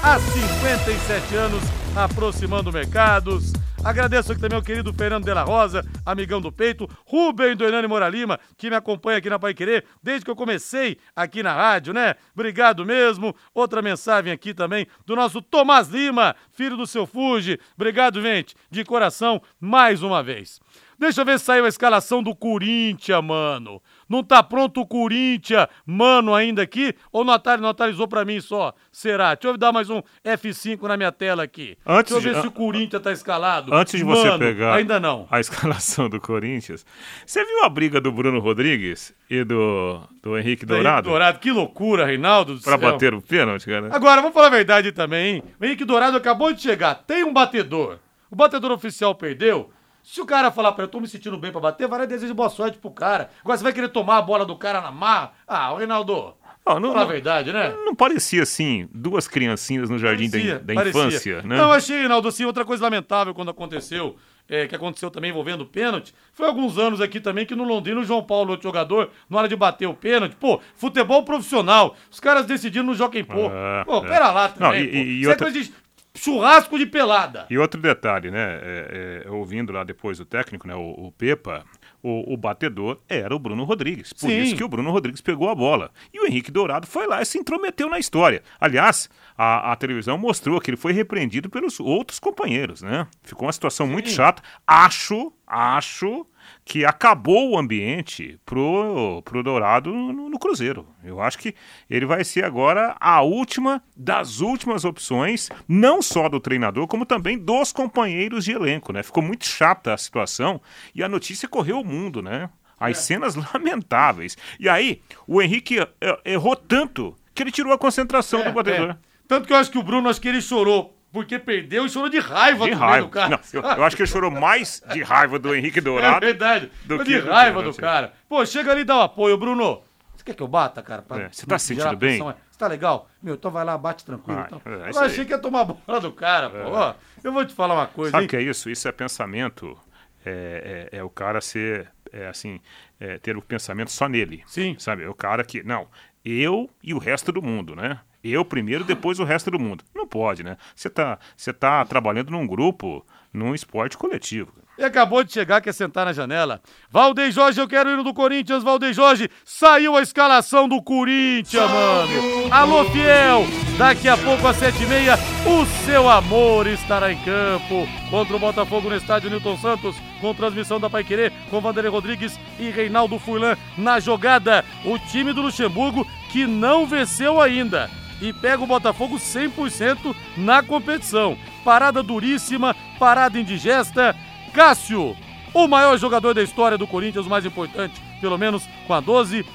há 57 anos aproximando mercados. Agradeço aqui também ao querido Fernando Della Rosa, amigão do peito, Rubem do Hernani Moura Lima, que me acompanha aqui na Pai Querer desde que eu comecei aqui na rádio, né? Obrigado mesmo. Outra mensagem aqui também do nosso Tomás Lima, filho do seu Fuji. Obrigado, gente, de coração, mais uma vez. Deixa eu ver se saiu a escalação do Corinthians, mano. Não tá pronto o Corinthians, mano, ainda aqui? Ou ata- não atualizou pra mim só? Será? Deixa eu dar mais um F5 na minha tela aqui. Antes Deixa eu ver de- se o Corinthians tá escalado. Antes de você Mano, pegar Ainda não. a escalação do Corinthians, você viu a briga do Bruno Rodrigues e do, do Henrique Dourado? Dourado, que loucura, Reinaldo do Pra céu. bater o pênalti, cara. Agora, vamos falar a verdade também, hein? O Henrique Dourado acabou de chegar, tem um batedor. O batedor oficial perdeu. Se o cara falar pra eu tô me sentindo bem pra bater, e deseja boa sorte pro cara. Agora você vai querer tomar a bola do cara na mar? Ah, o Reinaldo. Não, não, Fala a não- verdade, né? Não parecia assim, duas criancinhas no jardim da, Parecia, da parecia. infância, né? Não, achei, Reinaldo, assim, outra coisa lamentável quando aconteceu, é, que aconteceu também envolvendo o pênalti, foi alguns anos aqui também que no Londrina o João Paulo, outro jogador, na hora de bater o pênalti, pô, futebol profissional, os caras decidiram no Jockey Pô. É, pô, é. pera lá Não, também, e- pô. e- e é outra- de churrasco de pelada. E outro detalhe, né? é, é, ouvindo lá depois o técnico, né? O, o Pepa, o, o batedor era o Bruno Rodrigues. Por Sim. isso que o Bruno Rodrigues pegou a bola. E o Henrique Dourado foi lá e se intrometeu na história. Aliás, a, a televisão mostrou que ele foi repreendido pelos outros companheiros, né? Ficou uma situação muito chata. Acho, acho que acabou o ambiente pro, pro Dourado no, no Cruzeiro. Eu acho que ele vai ser agora a última das últimas opções, não só do treinador, como também dos companheiros de elenco, né? Ficou muito chata a situação e a notícia correu o mundo, né? As cenas lamentáveis. E aí, o Henrique eh, errou tanto que ele tirou a concentração do batedor. É. Tanto que eu acho que o Bruno, acho que ele chorou porque perdeu e chorou de raiva De raiva. do cara. Não, eu, eu acho que ele chorou mais de raiva do Henrique Dourado. É verdade. do de raiva do cara. Pô, chega ali e dá o apoio, Bruno. Você quer que eu bata, cara? É, você tá se sentindo bem? É. Você tá legal? Meu, então vai lá, bate tranquilo. Ah, então. é, eu isso aí. achei que ia tomar a bola do cara, pô. Ó, eu vou te falar uma coisa, Sabe o que é isso? Isso é pensamento. É, é- é o cara ser, é, assim, é, ter o pensamento só nele. Sim. Sabe? É o cara que. Não, eu e o resto do mundo, né? Eu primeiro, depois o resto do mundo. Não pode, né? Você tá, você tá trabalhando num grupo, num esporte coletivo. E acabou de chegar, quer sentar na janela. Valdeir Jorge, eu quero ir do Corinthians, Valdeir Jorge. Saiu a escalação do Corinthians, mano. Alô, fiel. Daqui a pouco, às sete e meia, o seu amor estará em campo. Contra o Botafogo no estádio Newton Santos, com transmissão da Paiquerê, com Vanderlei Rodrigues e Reinaldo Furlan na jogada. O time do Luxemburgo que não venceu ainda e pega o Botafogo 100% na competição. Parada duríssima, parada indigesta. Cássio, o maior jogador da história do Corinthians, o mais importante, pelo menos com a 12.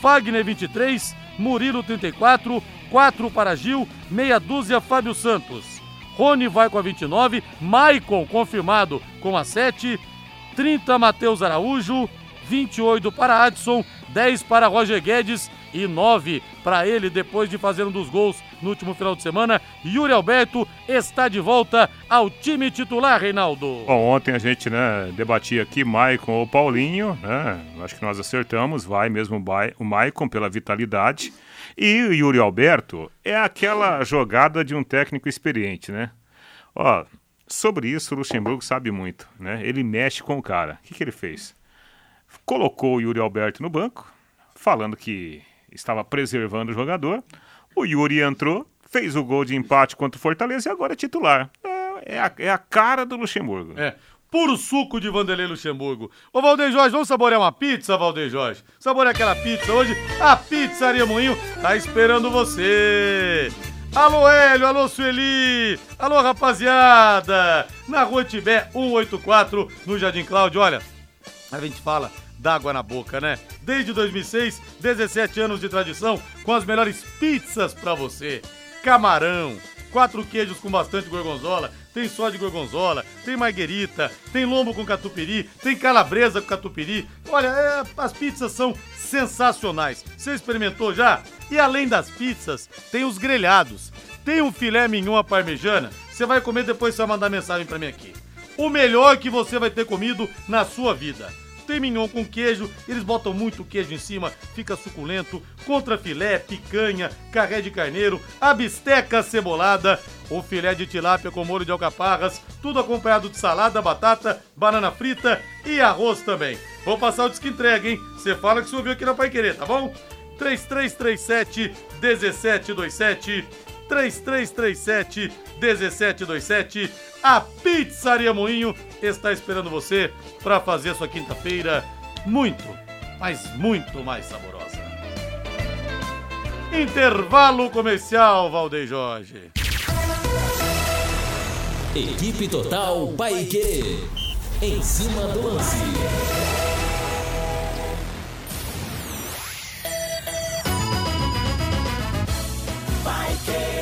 Fagner 23, Murilo 34, 4 para Gil, meia dúzia Fábio Santos. Rony vai com a 29, Maicon confirmado com a 7, 30 Matheus Araújo, 28 para Adson, 10 para Roger Guedes e 9 para ele depois de fazer um dos gols no último final de semana. Yuri Alberto está de volta ao time titular, Reinaldo. Bom, ontem a gente né, debatia aqui Maicon ou Paulinho, né? Acho que nós acertamos, vai mesmo o Maicon pela vitalidade. E o Yuri Alberto é aquela jogada de um técnico experiente, né? Ó, sobre isso o Luxemburgo sabe muito, né? Ele mexe com o cara. O que, que ele fez? Colocou o Yuri Alberto no banco, falando que estava preservando o jogador. O Yuri entrou, fez o gol de empate contra o Fortaleza e agora é titular. É, é a, é a cara do Luxemburgo. É, puro suco de Vanderlei Luxemburgo. Ô Valdeir Jorge, vamos saborear uma pizza, Valdeir Jorge? Saborear aquela pizza hoje? A Pizzaria Moinho tá esperando você. Alô Hélio, alô Sueli, alô rapaziada, na Rua Tibé 184, no Jardim Cláudio, olha, a gente fala d'água na boca, né? Desde 2006, 17 anos de tradição, com as melhores pizzas pra você. Camarão, quatro queijos com bastante gorgonzola, tem só de gorgonzola, tem marguerita, tem lombo com catupiry, tem calabresa com catupiry. Olha, é, as pizzas são sensacionais. Você experimentou já? E além das pizzas, tem os grelhados. Tem um filé mignon à parmejana. Você vai comer depois você vai mandar mensagem pra mim aqui. O melhor que você vai ter comido na sua vida. Tem mignon com queijo, eles botam muito queijo em cima, fica suculento. Contra filé, picanha, carré de carneiro, a bisteca cebolada, o filé de tilápia com molho de alcaparras, tudo acompanhado de salada, batata, banana frita e arroz também. Vou passar o disco entrega, hein? Você fala que você ouviu aqui na Pai Querer, tá bom? 3337 1727 3337 1727. A Pizzaria Moinho está esperando você para fazer sua quinta-feira muito, mas muito mais saborosa. Intervalo comercial, Valdeir Jorge. Equipe Total Paique. Em cima do lance. Vai querer.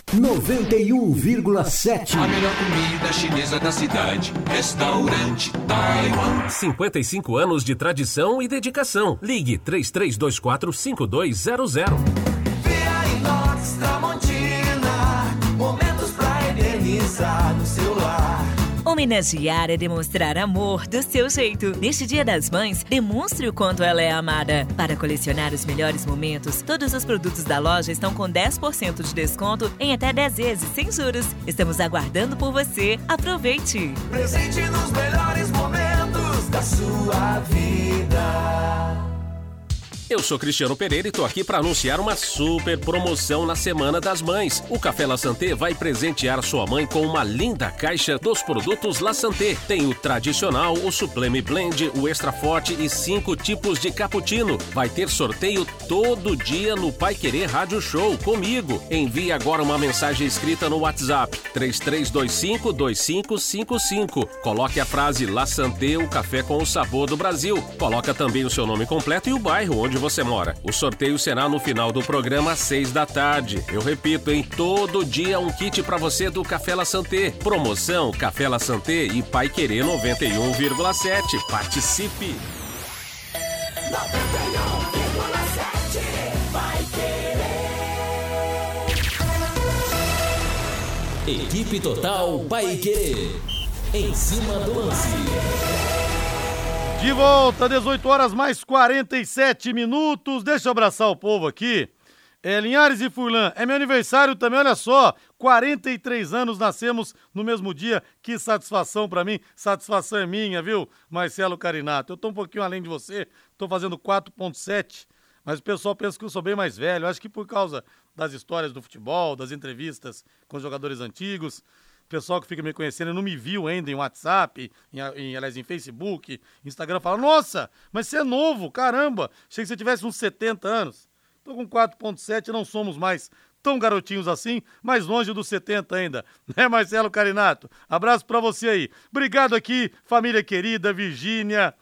91,7. A melhor comida chinesa da cidade. Restaurante Taiwan. 55 anos de tradição e dedicação. Ligue 3324 5200. Via Inox Tramontina. Momentos pra eternizar no seu. Homenagear é demonstrar amor do seu jeito. Neste Dia das Mães, demonstre o quanto ela é amada. Para colecionar os melhores momentos, todos os produtos da loja estão com 10% de desconto em até 10 vezes sem juros. Estamos aguardando por você. Aproveite! Presente nos melhores momentos da sua vida. Eu sou Cristiano Pereira e tô aqui para anunciar uma super promoção na Semana das Mães. O Café La Santé vai presentear sua mãe com uma linda caixa dos produtos La Santé. Tem o tradicional, o Sublime Blend, o Extra Forte e cinco tipos de cappuccino. Vai ter sorteio todo dia no Pai Querer Rádio Show comigo. Envie agora uma mensagem escrita no WhatsApp 3325 2555. Coloque a frase La Santé, o café com o sabor do Brasil. Coloca também o seu nome completo e o bairro onde você mora. O sorteio será no final do programa às 6 da tarde. Eu repito, em todo dia um kit para você do Café La Santé. Promoção Café La Santé e Pai Querer 91,7. Participe! 91,7 vai querer. Equipe Total Paique. Em cima do lance. De volta, 18 horas mais 47 minutos. Deixa eu abraçar o povo aqui. É, Linhares e Furlan, é meu aniversário também, olha só. 43 anos, nascemos no mesmo dia. Que satisfação pra mim. Satisfação é minha, viu, Marcelo Carinato? Eu tô um pouquinho além de você, tô fazendo 4.7, mas o pessoal pensa que eu sou bem mais velho. Acho que por causa das histórias do futebol, das entrevistas com jogadores antigos pessoal que fica me conhecendo não me viu ainda em WhatsApp, em, em, aliás, em Facebook, Instagram, fala, nossa, mas você é novo, caramba, achei que você tivesse uns 70 anos. Tô com 4.7, não somos mais tão garotinhos assim, mais longe dos 70 ainda, né, Marcelo Carinato? Abraço para você aí. Obrigado aqui, família querida, Virgínia,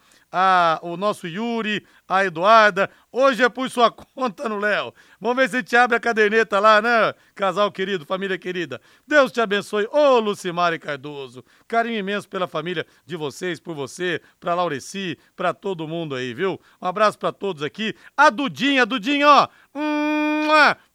o nosso Yuri, a Eduarda. Hoje é por sua conta no Léo. Vamos ver se a gente abre a caderneta lá, né? Casal querido, família querida. Deus te abençoe. Ô, Lucimar e Cardoso. Carinho imenso pela família de vocês, por você, pra Laureci, pra todo mundo aí, viu? Um abraço pra todos aqui. A Dudinha, Dudinha, ó.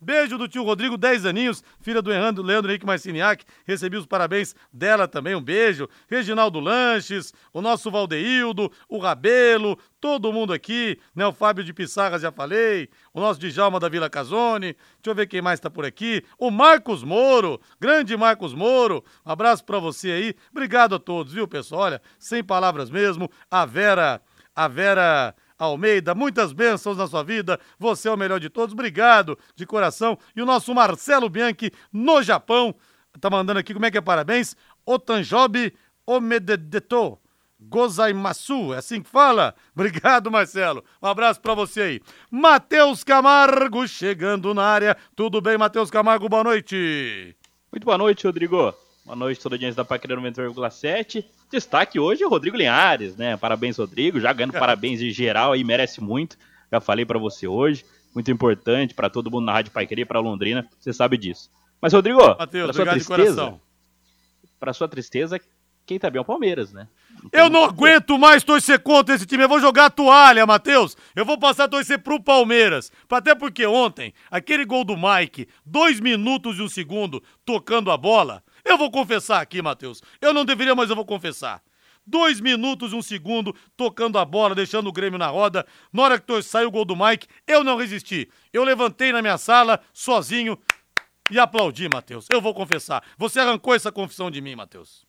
Beijo do tio Rodrigo, 10 aninhos, filha do Leandro, Leandro Henrique Marciniak. Recebi os parabéns dela também, um beijo. Reginaldo Lanches, o nosso Valdeildo, o Rabelo, todo mundo aqui, né? O Fábio de Pissarras, já falei, o nosso Djalma da Vila Casone, deixa eu ver quem mais tá por aqui, o Marcos Moro, grande Marcos Moro, um abraço para você aí, obrigado a todos, viu, pessoal? Olha, sem palavras mesmo, a Vera, a Vera... Almeida, muitas bênçãos na sua vida, você é o melhor de todos, obrigado de coração. E o nosso Marcelo Bianchi, no Japão, tá mandando aqui como é que é parabéns, Otanjobi Omedeto. Gozaimasu, é assim que fala? Obrigado, Marcelo. Um abraço para você aí. Matheus Camargo chegando na área. Tudo bem, Matheus Camargo? Boa noite. Muito boa noite, Rodrigo. Boa noite, toda a audiência da Paqueira 91,7. Destaque hoje é o Rodrigo Linhares, né? Parabéns, Rodrigo. Já ganhando parabéns em geral aí, merece muito. Já falei para você hoje. Muito importante para todo mundo na Rádio Paiqueria e para Londrina, você sabe disso. Mas, Rodrigo, Matheus, pra sua obrigado de tristeza, coração. pra sua tristeza, quem tá bem é o Palmeiras, né? Eu não aguento mais torcer contra esse time. Eu vou jogar a toalha, Matheus. Eu vou passar a torcer pro Palmeiras. Até porque ontem, aquele gol do Mike, dois minutos e um segundo, tocando a bola. Eu vou confessar aqui, Matheus. Eu não deveria, mas eu vou confessar. Dois minutos e um segundo, tocando a bola, deixando o Grêmio na roda. Na hora que saiu o gol do Mike, eu não resisti. Eu levantei na minha sala, sozinho, e aplaudi, Matheus. Eu vou confessar. Você arrancou essa confissão de mim, Matheus.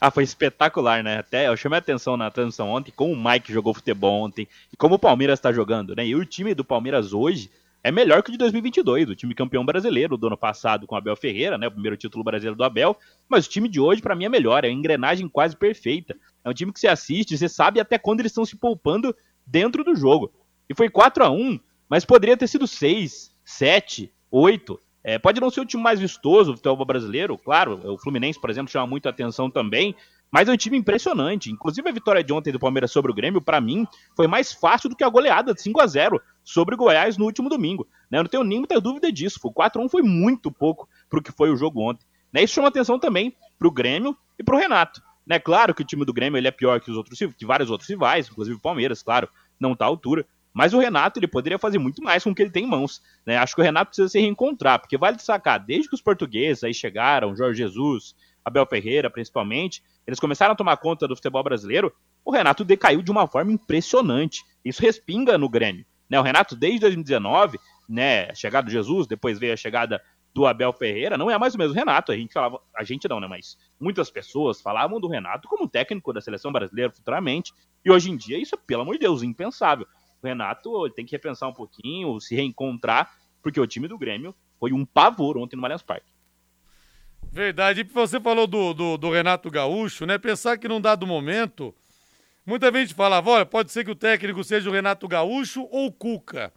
Ah, foi espetacular, né? Até eu chamei a atenção na transmissão ontem como o Mike jogou futebol ontem e como o Palmeiras tá jogando, né? E o time do Palmeiras hoje é melhor que o de 2022, o time campeão brasileiro do ano passado com o Abel Ferreira, né? O primeiro título brasileiro do Abel. Mas o time de hoje, para mim, é melhor, é uma engrenagem quase perfeita. É um time que você assiste, você sabe até quando eles estão se poupando dentro do jogo. E foi 4 a 1 mas poderia ter sido 6, 7, 8. É, pode não ser o time mais vistoso do futebol brasileiro, claro, o Fluminense, por exemplo, chama muita atenção também, mas é um time impressionante. Inclusive a vitória de ontem do Palmeiras sobre o Grêmio, para mim, foi mais fácil do que a goleada de 5 a 0 sobre o Goiás no último domingo. Né? Eu não tenho nenhuma dúvida disso. O 4 a 1 foi muito pouco para o que foi o jogo ontem. Né? Isso chama atenção também para o Grêmio e para o Renato. Né? Claro que o time do Grêmio ele é pior que os outros que vários outros rivais, inclusive o Palmeiras, claro, não está à altura. Mas o Renato ele poderia fazer muito mais com o que ele tem em mãos. Né? Acho que o Renato precisa se reencontrar, porque vale destacar, desde que os portugueses aí chegaram, Jorge Jesus, Abel Ferreira principalmente, eles começaram a tomar conta do futebol brasileiro, o Renato decaiu de uma forma impressionante. Isso respinga no Grêmio. Né? O Renato, desde 2019, né, a chegada do Jesus, depois veio a chegada do Abel Ferreira, não é mais o mesmo Renato. A gente falava, a gente não, né? Mas muitas pessoas falavam do Renato como técnico da seleção brasileira futuramente. E hoje em dia, isso é, pelo amor de Deus, impensável. O Renato ele tem que repensar um pouquinho, se reencontrar, porque o time do Grêmio foi um pavor ontem no Allianz Parque. Verdade. E você falou do, do, do, Renato Gaúcho, né? Pensar que num dado momento, muita gente falava, olha, pode ser que o técnico seja o Renato Gaúcho ou o Cuca.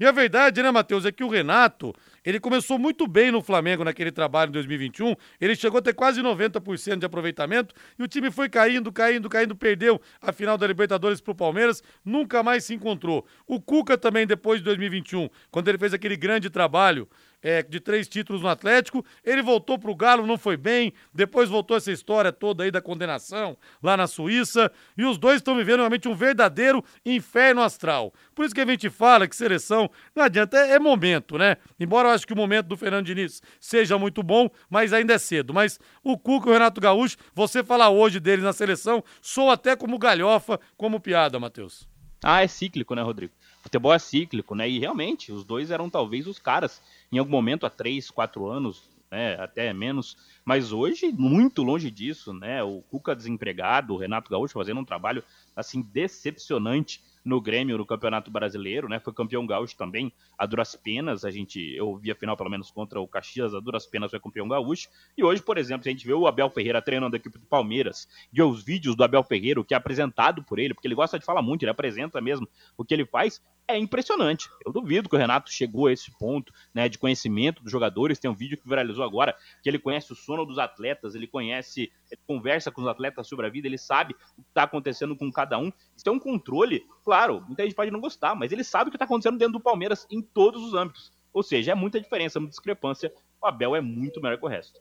E a verdade, né, Matheus, é que o Renato, ele começou muito bem no Flamengo naquele trabalho em 2021. Ele chegou a ter quase 90% de aproveitamento e o time foi caindo, caindo, caindo, perdeu a final da Libertadores pro Palmeiras, nunca mais se encontrou. O Cuca também depois de 2021, quando ele fez aquele grande trabalho é, de três títulos no Atlético. Ele voltou para o Galo, não foi bem. Depois voltou essa história toda aí da condenação lá na Suíça. E os dois estão vivendo realmente um verdadeiro inferno astral. Por isso que a gente fala que seleção não adianta, é, é momento, né? Embora eu acho que o momento do Fernando Diniz seja muito bom, mas ainda é cedo. Mas o Cuca e o Renato Gaúcho, você falar hoje deles na seleção, sou até como galhofa, como piada, Matheus. Ah, é cíclico, né, Rodrigo? Futebol é cíclico, né? E realmente, os dois eram talvez os caras em algum momento há três, quatro anos, né, até menos, mas hoje muito longe disso, né? O Cuca desempregado, o Renato Gaúcho fazendo um trabalho assim decepcionante no Grêmio no Campeonato Brasileiro, né? Foi campeão gaúcho também, a duras penas, a gente, eu vi a final pelo menos contra o Caxias, a duras penas foi campeão gaúcho. E hoje, por exemplo, a gente vê o Abel Ferreira treinando a equipe do Palmeiras, e os vídeos do Abel Ferreira, o que é apresentado por ele, porque ele gosta de falar muito, ele apresenta mesmo o que ele faz, é impressionante. Eu duvido que o Renato chegou a esse ponto, né, de conhecimento dos jogadores. Tem um vídeo que viralizou agora, que ele conhece o sono dos atletas, ele conhece, ele conversa com os atletas sobre a vida, ele sabe o que está acontecendo com cada um. Isso é um controle, claro, muita gente pode não gostar, mas ele sabe o que está acontecendo dentro do Palmeiras em todos os âmbitos. Ou seja, é muita diferença, muita discrepância. O Abel é muito melhor que o resto.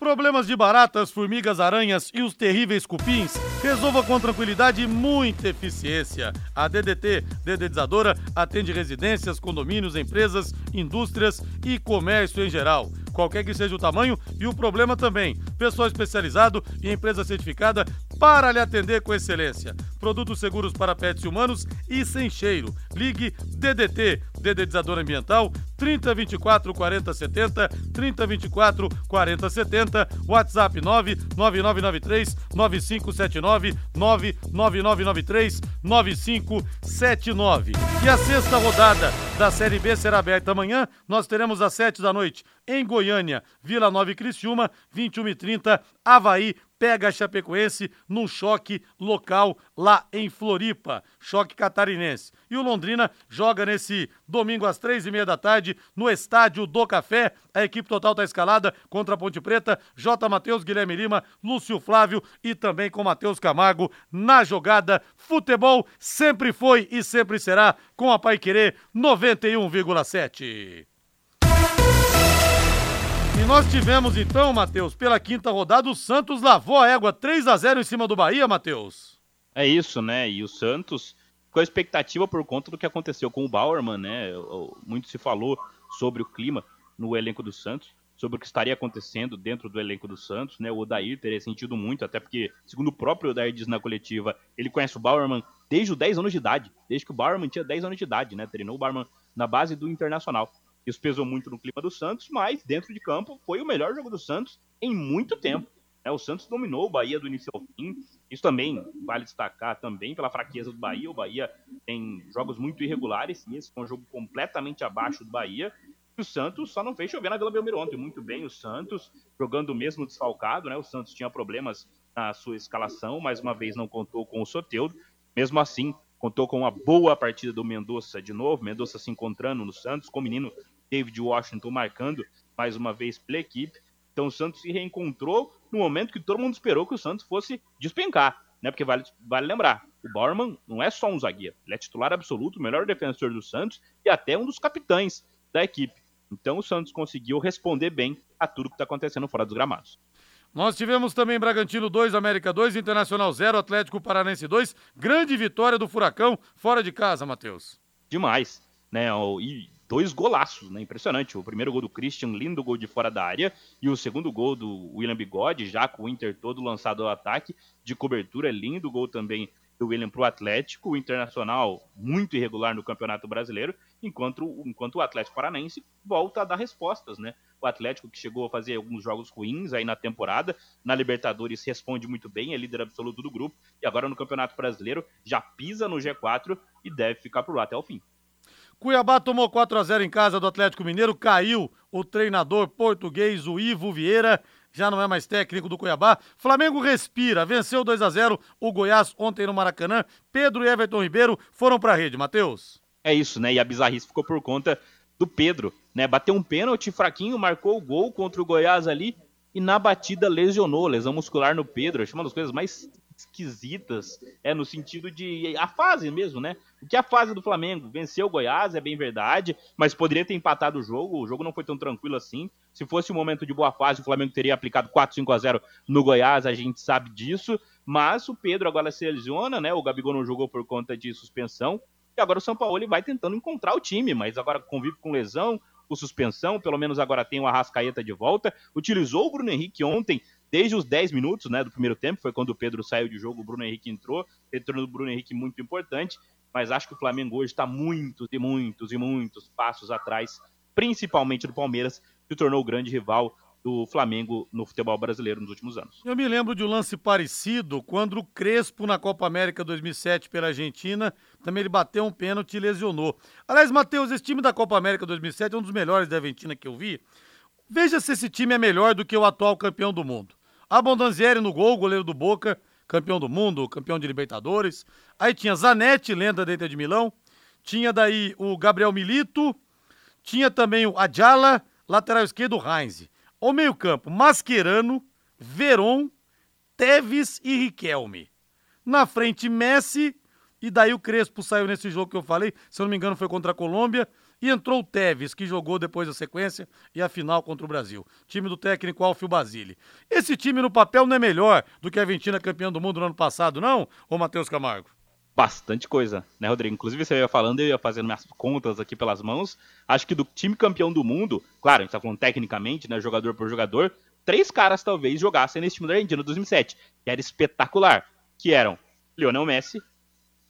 Problemas de baratas, formigas, aranhas e os terríveis cupins? Resolva com tranquilidade e muita eficiência. A DDT Dedetizadora atende residências, condomínios, empresas, indústrias e comércio em geral. Qualquer que seja o tamanho e o problema também. Pessoal especializado e empresa certificada para lhe atender com excelência. Produtos seguros para pets humanos e sem cheiro. Ligue DDT, Dedetizador Ambiental, 3024 4070, 3024 4070, WhatsApp 99993 9579, 99993 9579. E a sexta rodada da Série B será aberta amanhã. Nós teremos às 7 da noite em Goiânia, Vila Nova e Criciúma, 21 e 30, Havaí pega a Chapecoense num choque local lá em Floripa, choque catarinense. E o Londrina joga nesse domingo às três e meia da tarde no Estádio do Café. A equipe total está escalada contra a Ponte Preta, J. Matheus, Guilherme Lima, Lúcio Flávio e também com Matheus Camargo na jogada. Futebol sempre foi e sempre será com a Pai Querer 91,7. E nós tivemos então, Matheus, pela quinta rodada, o Santos lavou a égua 3 a 0 em cima do Bahia, Matheus. É isso, né? E o Santos com a expectativa por conta do que aconteceu com o Bauerman, né? Muito se falou sobre o clima no elenco do Santos, sobre o que estaria acontecendo dentro do elenco do Santos, né? O Odair teria sentido muito, até porque, segundo o próprio Odair diz na coletiva, ele conhece o Bauerman desde os 10 anos de idade, desde que o Bauerman tinha 10 anos de idade, né? Treinou o Bauerman na base do Internacional. Isso pesou muito no clima do Santos, mas dentro de campo foi o melhor jogo do Santos em muito tempo. Né? O Santos dominou o Bahia do início ao fim. Isso também vale destacar também pela fraqueza do Bahia. O Bahia tem jogos muito irregulares, e esse foi um jogo completamente abaixo do Bahia. O Santos só não fez chover na Vila Belmiro ontem. Muito bem, o Santos jogando mesmo desfalcado, né? O Santos tinha problemas na sua escalação, mais uma vez não contou com o Soteudo. Mesmo assim, contou com uma boa partida do Mendonça de novo. Mendonça se encontrando no Santos, com o menino David Washington marcando mais uma vez pela equipe. Então o Santos se reencontrou no momento que todo mundo esperou que o Santos fosse despencar, né? Porque vale, vale lembrar, o Bauerman não é só um zagueiro, ele é titular absoluto, o melhor defensor do Santos e até um dos capitães da equipe. Então o Santos conseguiu responder bem a tudo que está acontecendo fora dos gramados. Nós tivemos também Bragantino 2, América 2, Internacional 0, Atlético Paranense 2. Grande vitória do Furacão fora de casa, Matheus. Demais, né? E dois golaços, né? Impressionante. O primeiro gol do Christian, lindo gol de fora da área, e o segundo gol do William Bigode, já com o Inter todo lançado ao ataque, de cobertura, lindo gol também do William para o Atlético, o Internacional muito irregular no Campeonato Brasileiro, enquanto, enquanto o Atlético Paranaense volta a dar respostas, né? O Atlético que chegou a fazer alguns jogos ruins aí na temporada, na Libertadores responde muito bem, é líder absoluto do grupo, e agora no Campeonato Brasileiro já pisa no G4 e deve ficar por lá até o fim. Cuiabá tomou 4 a 0 em casa do Atlético Mineiro, caiu o treinador português, o Ivo Vieira, já não é mais técnico do Cuiabá. Flamengo respira, venceu 2 a 0 o Goiás ontem no Maracanã. Pedro e Everton Ribeiro foram para a rede, Matheus. É isso, né? E a bizarrice ficou por conta do Pedro, né? Bateu um pênalti fraquinho, marcou o gol contra o Goiás ali e na batida lesionou, lesão muscular no Pedro. Acho uma das coisas mais esquisitas, é no sentido de a fase mesmo, né? O que é a fase do Flamengo? Venceu o Goiás, é bem verdade, mas poderia ter empatado o jogo, o jogo não foi tão tranquilo assim. Se fosse um momento de boa fase, o Flamengo teria aplicado 4 5 a 0 no Goiás, a gente sabe disso, mas o Pedro agora se lesiona, né? O Gabigol não jogou por conta de suspensão. E agora o São Paulo ele vai tentando encontrar o time, mas agora convive com lesão, com suspensão, pelo menos agora tem o Arrascaeta de volta. Utilizou o Bruno Henrique ontem, desde os 10 minutos né, do primeiro tempo, foi quando o Pedro saiu de jogo, o Bruno Henrique entrou, retorno do Bruno Henrique muito importante, mas acho que o Flamengo hoje está muitos e muitos e muitos passos atrás, principalmente do Palmeiras, que tornou o grande rival do Flamengo no futebol brasileiro nos últimos anos. Eu me lembro de um lance parecido quando o Crespo na Copa América 2007 pela Argentina, também ele bateu um pênalti e lesionou. Aliás, Matheus, esse time da Copa América 2007 é um dos melhores da Argentina que eu vi. Veja se esse time é melhor do que o atual campeão do mundo. Abondanzieri no gol, goleiro do Boca, campeão do mundo, campeão de Libertadores. Aí tinha Zanetti, lenda dentro de Milão. Tinha daí o Gabriel Milito. Tinha também o Adjala, lateral esquerdo, Heinz. O meio-campo, Mascherano, Veron, Teves e Riquelme. Na frente, Messi. E daí o Crespo saiu nesse jogo que eu falei, se eu não me engano foi contra a Colômbia. E entrou o Tevez, que jogou depois da sequência e a final contra o Brasil. Time do técnico Alfio Basile. Esse time no papel não é melhor do que a Argentina campeã do mundo no ano passado, não, ô Matheus Camargo? Bastante coisa, né, Rodrigo? Inclusive, você ia falando, eu ia fazendo minhas contas aqui pelas mãos. Acho que do time campeão do mundo, claro, a gente tá falando tecnicamente, né, jogador por jogador, três caras talvez jogassem nesse time da Argentina 2007, que era espetacular, que eram Lionel Messi,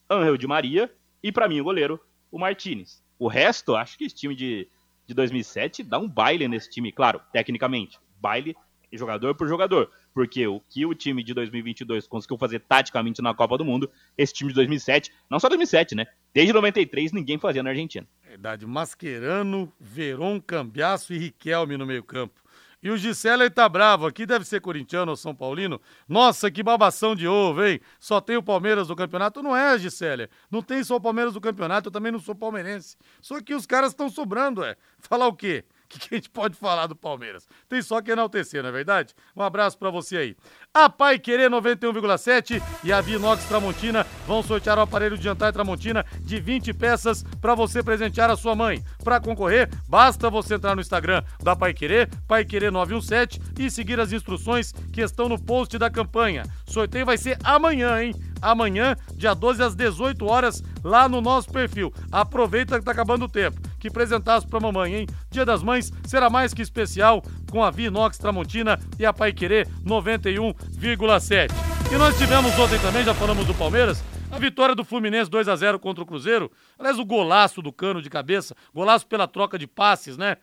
Angel Di Maria e, para mim, o goleiro, o Martinez. O resto, acho que esse time de, de 2007 dá um baile nesse time, claro, tecnicamente. Baile jogador por jogador. Porque o que o time de 2022 conseguiu fazer taticamente na Copa do Mundo, esse time de 2007, não só 2007, né? Desde 93 ninguém fazia na Argentina. Verdade, Mascherano, Veron, Cambiaço e Riquelme no meio campo. E o Gisele tá bravo aqui, deve ser corintiano ou São Paulino. Nossa, que babação de ovo, hein? Só tem o Palmeiras do campeonato. Não é, Gisele. Não tem só o Palmeiras do campeonato, eu também não sou palmeirense. Só que os caras estão sobrando, é. Falar o quê? Que, que a gente pode falar do Palmeiras? Tem só que enaltecer, não é verdade? Um abraço para você aí. A Pai Querer 91,7 e a Vinox Tramontina vão sortear o aparelho de jantar Tramontina de 20 peças para você presentear a sua mãe. Para concorrer, basta você entrar no Instagram da Pai Querer, Pai Querer 917 e seguir as instruções que estão no post da campanha. Sorteio vai ser amanhã, hein? Amanhã, dia 12 às 18 horas, lá no nosso perfil. Aproveita que tá acabando o tempo. Que apresentasse pra mamãe, hein? Dia das Mães será mais que especial com a Vinox Tramontina e a Pai Querer 91,7. E nós tivemos ontem também, já falamos do Palmeiras, a vitória do Fluminense 2 a 0 contra o Cruzeiro. Aliás, o golaço do cano de cabeça, golaço pela troca de passes, né?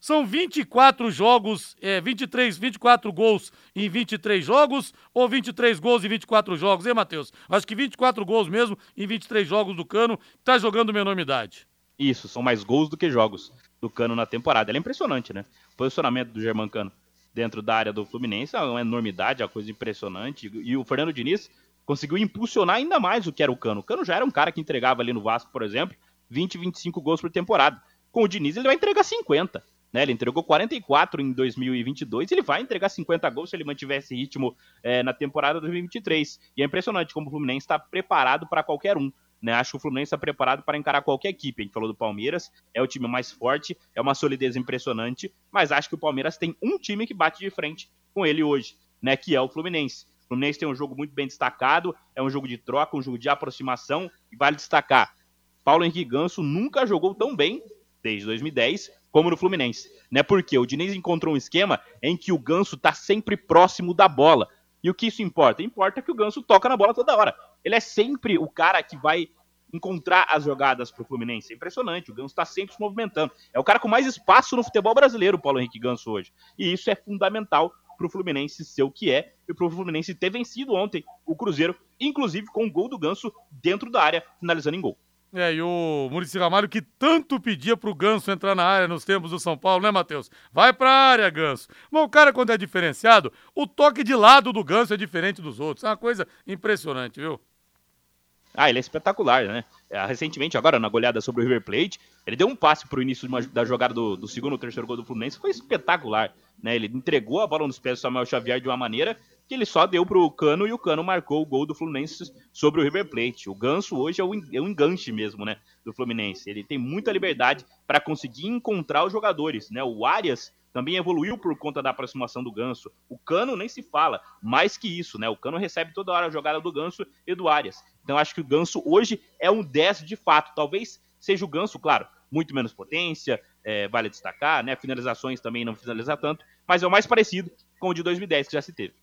São 24 jogos, é, 23, 24 gols em 23 jogos ou 23 gols em 24 jogos, hein, Matheus? Acho que 24 gols mesmo em 23 jogos do Cano. Tá jogando uma enormidade. Isso, são mais gols do que jogos do Cano na temporada. Ele é impressionante, né? O posicionamento do Germancano dentro da área do Fluminense é uma enormidade, é uma coisa impressionante. E o Fernando Diniz conseguiu impulsionar ainda mais o que era o Cano. O Cano já era um cara que entregava ali no Vasco, por exemplo, 20, 25 gols por temporada. Com o Diniz ele vai entregar 50. Né, ele entregou 44 em 2022 ele vai entregar 50 gols se ele mantiver esse ritmo é, na temporada 2023. E é impressionante como o Fluminense está preparado para qualquer um. Né? Acho que o Fluminense está preparado para encarar qualquer equipe. A gente falou do Palmeiras, é o time mais forte, é uma solidez impressionante, mas acho que o Palmeiras tem um time que bate de frente com ele hoje, né? que é o Fluminense. O Fluminense tem um jogo muito bem destacado, é um jogo de troca, um jogo de aproximação, e vale destacar, Paulo Henrique Ganso nunca jogou tão bem desde 2010 como no Fluminense, né? Porque o Diniz encontrou um esquema em que o Ganso tá sempre próximo da bola. E o que isso importa? Importa que o Ganso toca na bola toda hora. Ele é sempre o cara que vai encontrar as jogadas pro Fluminense. É impressionante, o Ganso tá sempre se movimentando. É o cara com mais espaço no futebol brasileiro, o Paulo Henrique Ganso hoje. E isso é fundamental pro Fluminense ser o que é e pro Fluminense ter vencido ontem o Cruzeiro, inclusive com o gol do Ganso dentro da área, finalizando em gol. É, e o Murici Ramalho que tanto pedia pro Ganso entrar na área nos tempos do São Paulo, né, Matheus? Vai pra área, Ganso. Mas o cara, quando é diferenciado, o toque de lado do Ganso é diferente dos outros. É uma coisa impressionante, viu? Ah, ele é espetacular, né? É, recentemente, agora, na goleada sobre o River Plate, ele deu um passe pro início uma, da jogada do, do, segundo ou terceiro gol do Fluminense, foi espetacular, né? Ele entregou a bola nos pés do Samuel Xavier de uma maneira que ele só deu pro Cano e o Cano marcou o gol do Fluminense sobre o River Plate. O Ganso hoje é o, é o enganche mesmo, né, do Fluminense. Ele tem muita liberdade para conseguir encontrar os jogadores, né? O Arias também evoluiu por conta da aproximação do Ganso. O Cano nem se fala, mais que isso, né? O Cano recebe toda hora a jogada do Ganso e do Arias. Então acho que o Ganso hoje é um 10 de fato. Talvez seja o Ganso, claro, muito menos potência, é, vale destacar, né? Finalizações também não finaliza tanto, mas é o mais parecido com o de 2010 que já se teve.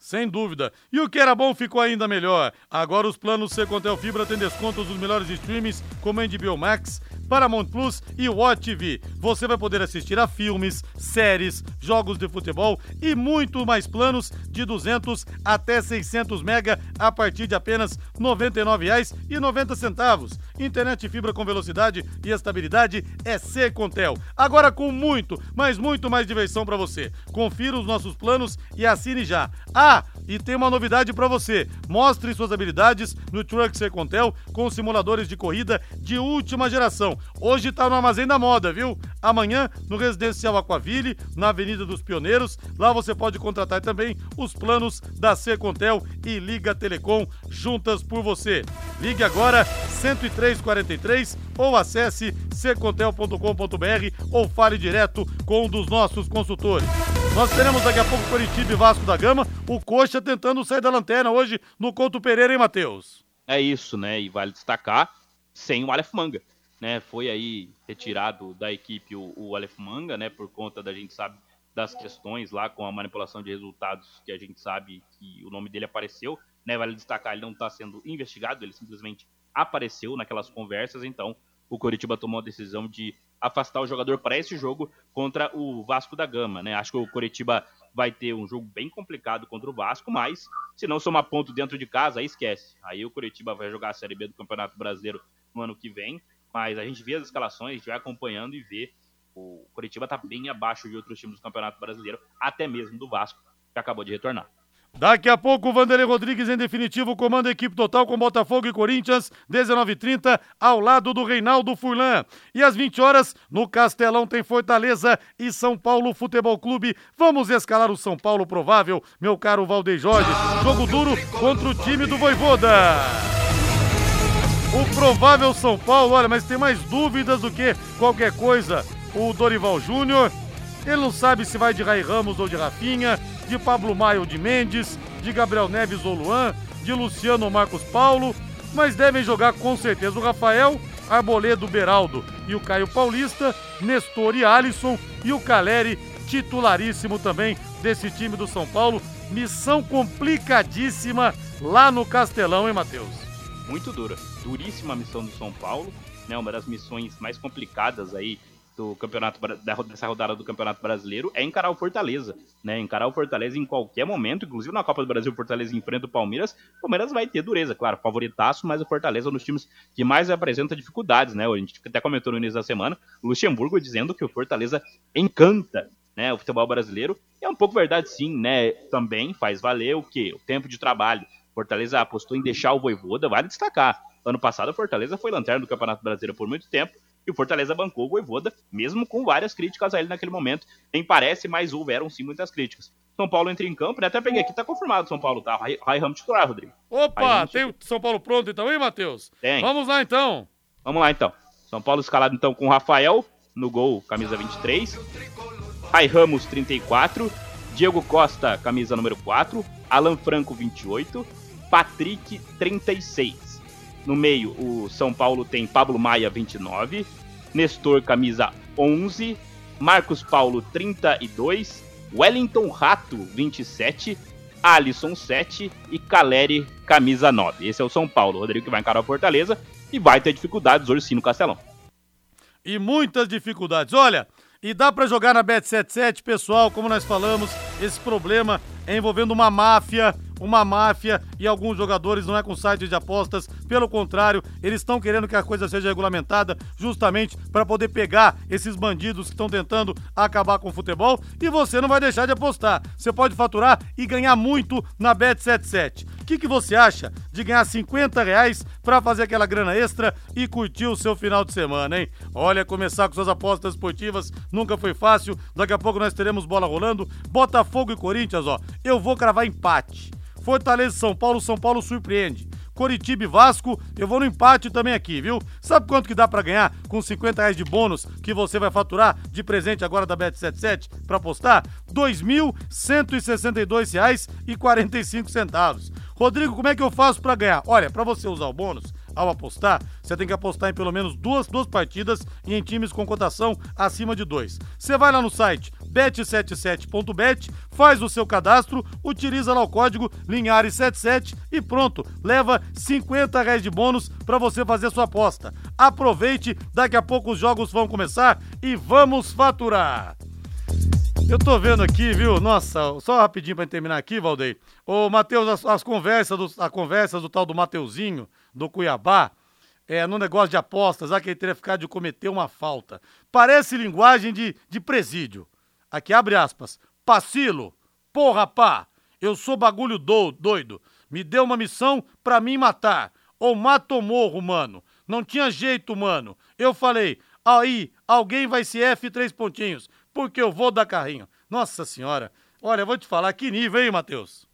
Sem dúvida. E o que era bom ficou ainda melhor. Agora os planos Secontel Fibra têm descontos dos melhores streams, como HBO Max, Paramount Plus e Watch TV. Você vai poder assistir a filmes, séries, jogos de futebol e muito mais planos de 200 até 600 mega a partir de apenas R$ 99,90. Internet fibra com velocidade e estabilidade é Secontel. Agora com muito, mas muito mais diversão para você. Confira os nossos planos e assine já. Ah, e tem uma novidade para você. Mostre suas habilidades no Truck Secontel com simuladores de corrida de última geração. Hoje tá no Armazém da Moda, viu? Amanhã no Residencial Aquaville, na Avenida dos Pioneiros. Lá você pode contratar também os planos da Secontel e Liga Telecom juntas por você. Ligue agora 10343 ou acesse secontel.com.br ou fale direto com um dos nossos consultores. Nós teremos daqui a pouco Curitiba e Vasco da Gama, o Coxa tentando sair da lanterna hoje no Couto Pereira, hein, Matheus? É isso, né? E vale destacar, sem o Aleph Manga. Né, foi aí retirado da equipe o, o Aleph Manga, né, por conta da gente sabe das questões lá com a manipulação de resultados que a gente sabe que o nome dele apareceu, né, vale destacar, ele não está sendo investigado, ele simplesmente apareceu naquelas conversas, então o Coritiba tomou a decisão de afastar o jogador para esse jogo contra o Vasco da Gama, né? Acho que o Coritiba vai ter um jogo bem complicado contra o Vasco, mas se não somar ponto dentro de casa, aí esquece. Aí o Coritiba vai jogar a Série B do Campeonato Brasileiro no ano que vem, mas a gente vê as escalações, a gente vai acompanhando e vê o Coritiba tá bem abaixo de outros times do Campeonato Brasileiro, até mesmo do Vasco, que acabou de retornar. Daqui a pouco, o Vanderlei Rodrigues, em definitivo, comanda a equipe total com Botafogo e Corinthians, 19h30, ao lado do Reinaldo Furlan. E às 20 horas, no Castelão, tem Fortaleza e São Paulo Futebol Clube. Vamos escalar o São Paulo provável, meu caro Valdeir Jorge. Jogo duro contra o time do Voivoda. O provável São Paulo, olha, mas tem mais dúvidas do que qualquer coisa. O Dorival Júnior, ele não sabe se vai de Rai Ramos ou de Rafinha de Pablo Maia ou de Mendes, de Gabriel Neves ou Luan, de Luciano ou Marcos Paulo, mas devem jogar com certeza o Rafael, Arboledo, Beraldo e o Caio Paulista, Nestor e Alisson e o Caleri, titularíssimo também desse time do São Paulo. Missão complicadíssima lá no Castelão, hein, Matheus? Muito dura, duríssima missão do São Paulo, né? Uma das missões mais complicadas aí do campeonato dessa rodada do Campeonato Brasileiro é encarar o Fortaleza, né? Encarar o Fortaleza em qualquer momento, inclusive na Copa do Brasil, o Fortaleza enfrenta o Palmeiras. O Palmeiras vai ter dureza, claro, favoritaço, mas o Fortaleza é um dos times que mais apresenta dificuldades, né? A gente até comentou no início da semana, Luxemburgo dizendo que o Fortaleza encanta, né, o futebol brasileiro. É um pouco verdade sim, né? Também faz valer o que? O tempo de trabalho. Fortaleza apostou em deixar o Voivoda, vale destacar. Ano passado, o Fortaleza foi lanterna do Campeonato Brasileiro por muito tempo e o Fortaleza bancou o Voivoda, mesmo com várias críticas a ele naquele momento. Nem parece, mas houveram sim muitas críticas. São Paulo entra em campo, né? Até peguei aqui, tá confirmado São Paulo, tá? Rai Ramos titular, Rodrigo. Opa, tem o São Paulo pronto então, hein, Matheus? Tem. Vamos lá então. Vamos lá então. São Paulo escalado então com Rafael no gol, camisa 23. Rai Ramos, 34. Diego Costa, camisa número 4. Alan Franco, 28. Patrick, 36. No meio, o São Paulo tem Pablo Maia, 29. Nestor, camisa 11. Marcos Paulo, 32. Wellington Rato, 27. Alisson, 7. E Caleri, camisa 9. Esse é o São Paulo. O Rodrigo que vai encarar a Fortaleza e vai ter dificuldades hoje sim no Castelão. E muitas dificuldades. Olha, e dá para jogar na Bet77, pessoal, como nós falamos, esse problema é envolvendo uma máfia uma máfia e alguns jogadores não é com sites de apostas, pelo contrário, eles estão querendo que a coisa seja regulamentada justamente para poder pegar esses bandidos que estão tentando acabar com o futebol e você não vai deixar de apostar. Você pode faturar e ganhar muito na Bet77. Que, que você acha de ganhar 50 reais para fazer aquela grana extra e curtir o seu final de semana, hein? Olha, começar com suas apostas esportivas nunca foi fácil. Daqui a pouco nós teremos bola rolando. Botafogo e Corinthians, ó. Eu vou cravar empate. Fortaleza e São Paulo, São Paulo surpreende. Coritiba e Vasco, eu vou no empate também aqui, viu? Sabe quanto que dá para ganhar com 50 reais de bônus que você vai faturar de presente agora da Bet77 para apostar? R$ 2.162,45. Rodrigo, como é que eu faço para ganhar? Olha, para você usar o bônus, ao apostar, você tem que apostar em pelo menos duas, duas partidas e em times com cotação acima de dois. Você vai lá no site bet77.bet, faz o seu cadastro, utiliza lá o código Linhares77 e pronto, leva 50 reais de bônus para você fazer sua aposta. Aproveite, daqui a pouco os jogos vão começar e vamos faturar! Eu tô vendo aqui, viu? Nossa, só rapidinho para terminar aqui, Valdeir. Ô, Matheus, as, as, conversas do, as conversas do tal do Mateuzinho, do Cuiabá, é, no negócio de apostas, ah, que ele teria ficado de cometer uma falta. Parece linguagem de, de presídio. Aqui abre aspas. Pacilo, porra pá, eu sou bagulho do, doido. Me deu uma missão pra mim matar. Ou mata ou morro, mano. Não tinha jeito, mano. Eu falei, aí, alguém vai se F três pontinhos, porque eu vou dar carrinho. Nossa senhora. Olha, vou te falar, que nível, hein, Matheus?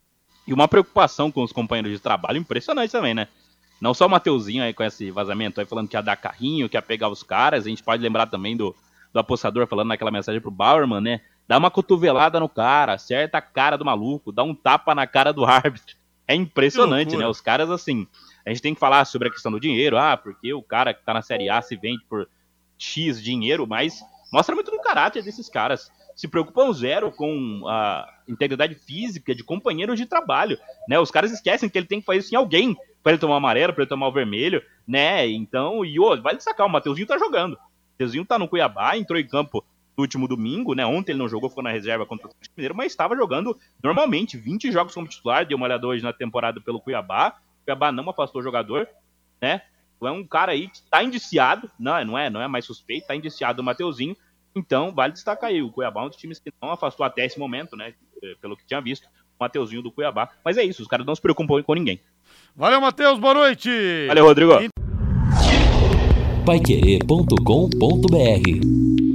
E uma preocupação com os companheiros de trabalho impressionante também, né? Não só o Mateuzinho aí com esse vazamento aí falando que ia dar carrinho, que ia pegar os caras. A gente pode lembrar também do, do apostador falando naquela mensagem pro Bauerman, né? Dá uma cotovelada no cara, acerta a cara do maluco, dá um tapa na cara do árbitro. É impressionante, né? Os caras, assim. A gente tem que falar sobre a questão do dinheiro, ah, porque o cara que tá na Série A se vende por X dinheiro, mas mostra muito do caráter desses caras. Se preocupam zero com a integridade física de companheiros de trabalho, né? Os caras esquecem que ele tem que fazer isso em alguém para ele tomar o amarelo, para ele tomar o vermelho, né? Então, e ô, vai sacar, o Mateuzinho tá jogando. O Mateuzinho tá no Cuiabá, entrou em campo no último domingo, né? Ontem ele não jogou, ficou na reserva contra o Mineiro, mas estava jogando normalmente, 20 jogos como titular, deu uma olhada hoje na temporada pelo Cuiabá. O Cuiabá não afastou o jogador, né? é um cara aí que está indiciado, não, é, não é, não é mais suspeito, está indiciado o Mateuzinho. Então, vale destacar aí, o Cuiabá é um dos times que não afastou até esse momento, né? Eh, pelo que tinha visto, o Mateuzinho do Cuiabá. Mas é isso, os caras não se preocupam com ninguém. Valeu, Matheus, boa noite! Valeu, Rodrigo! Paiquerê.com.br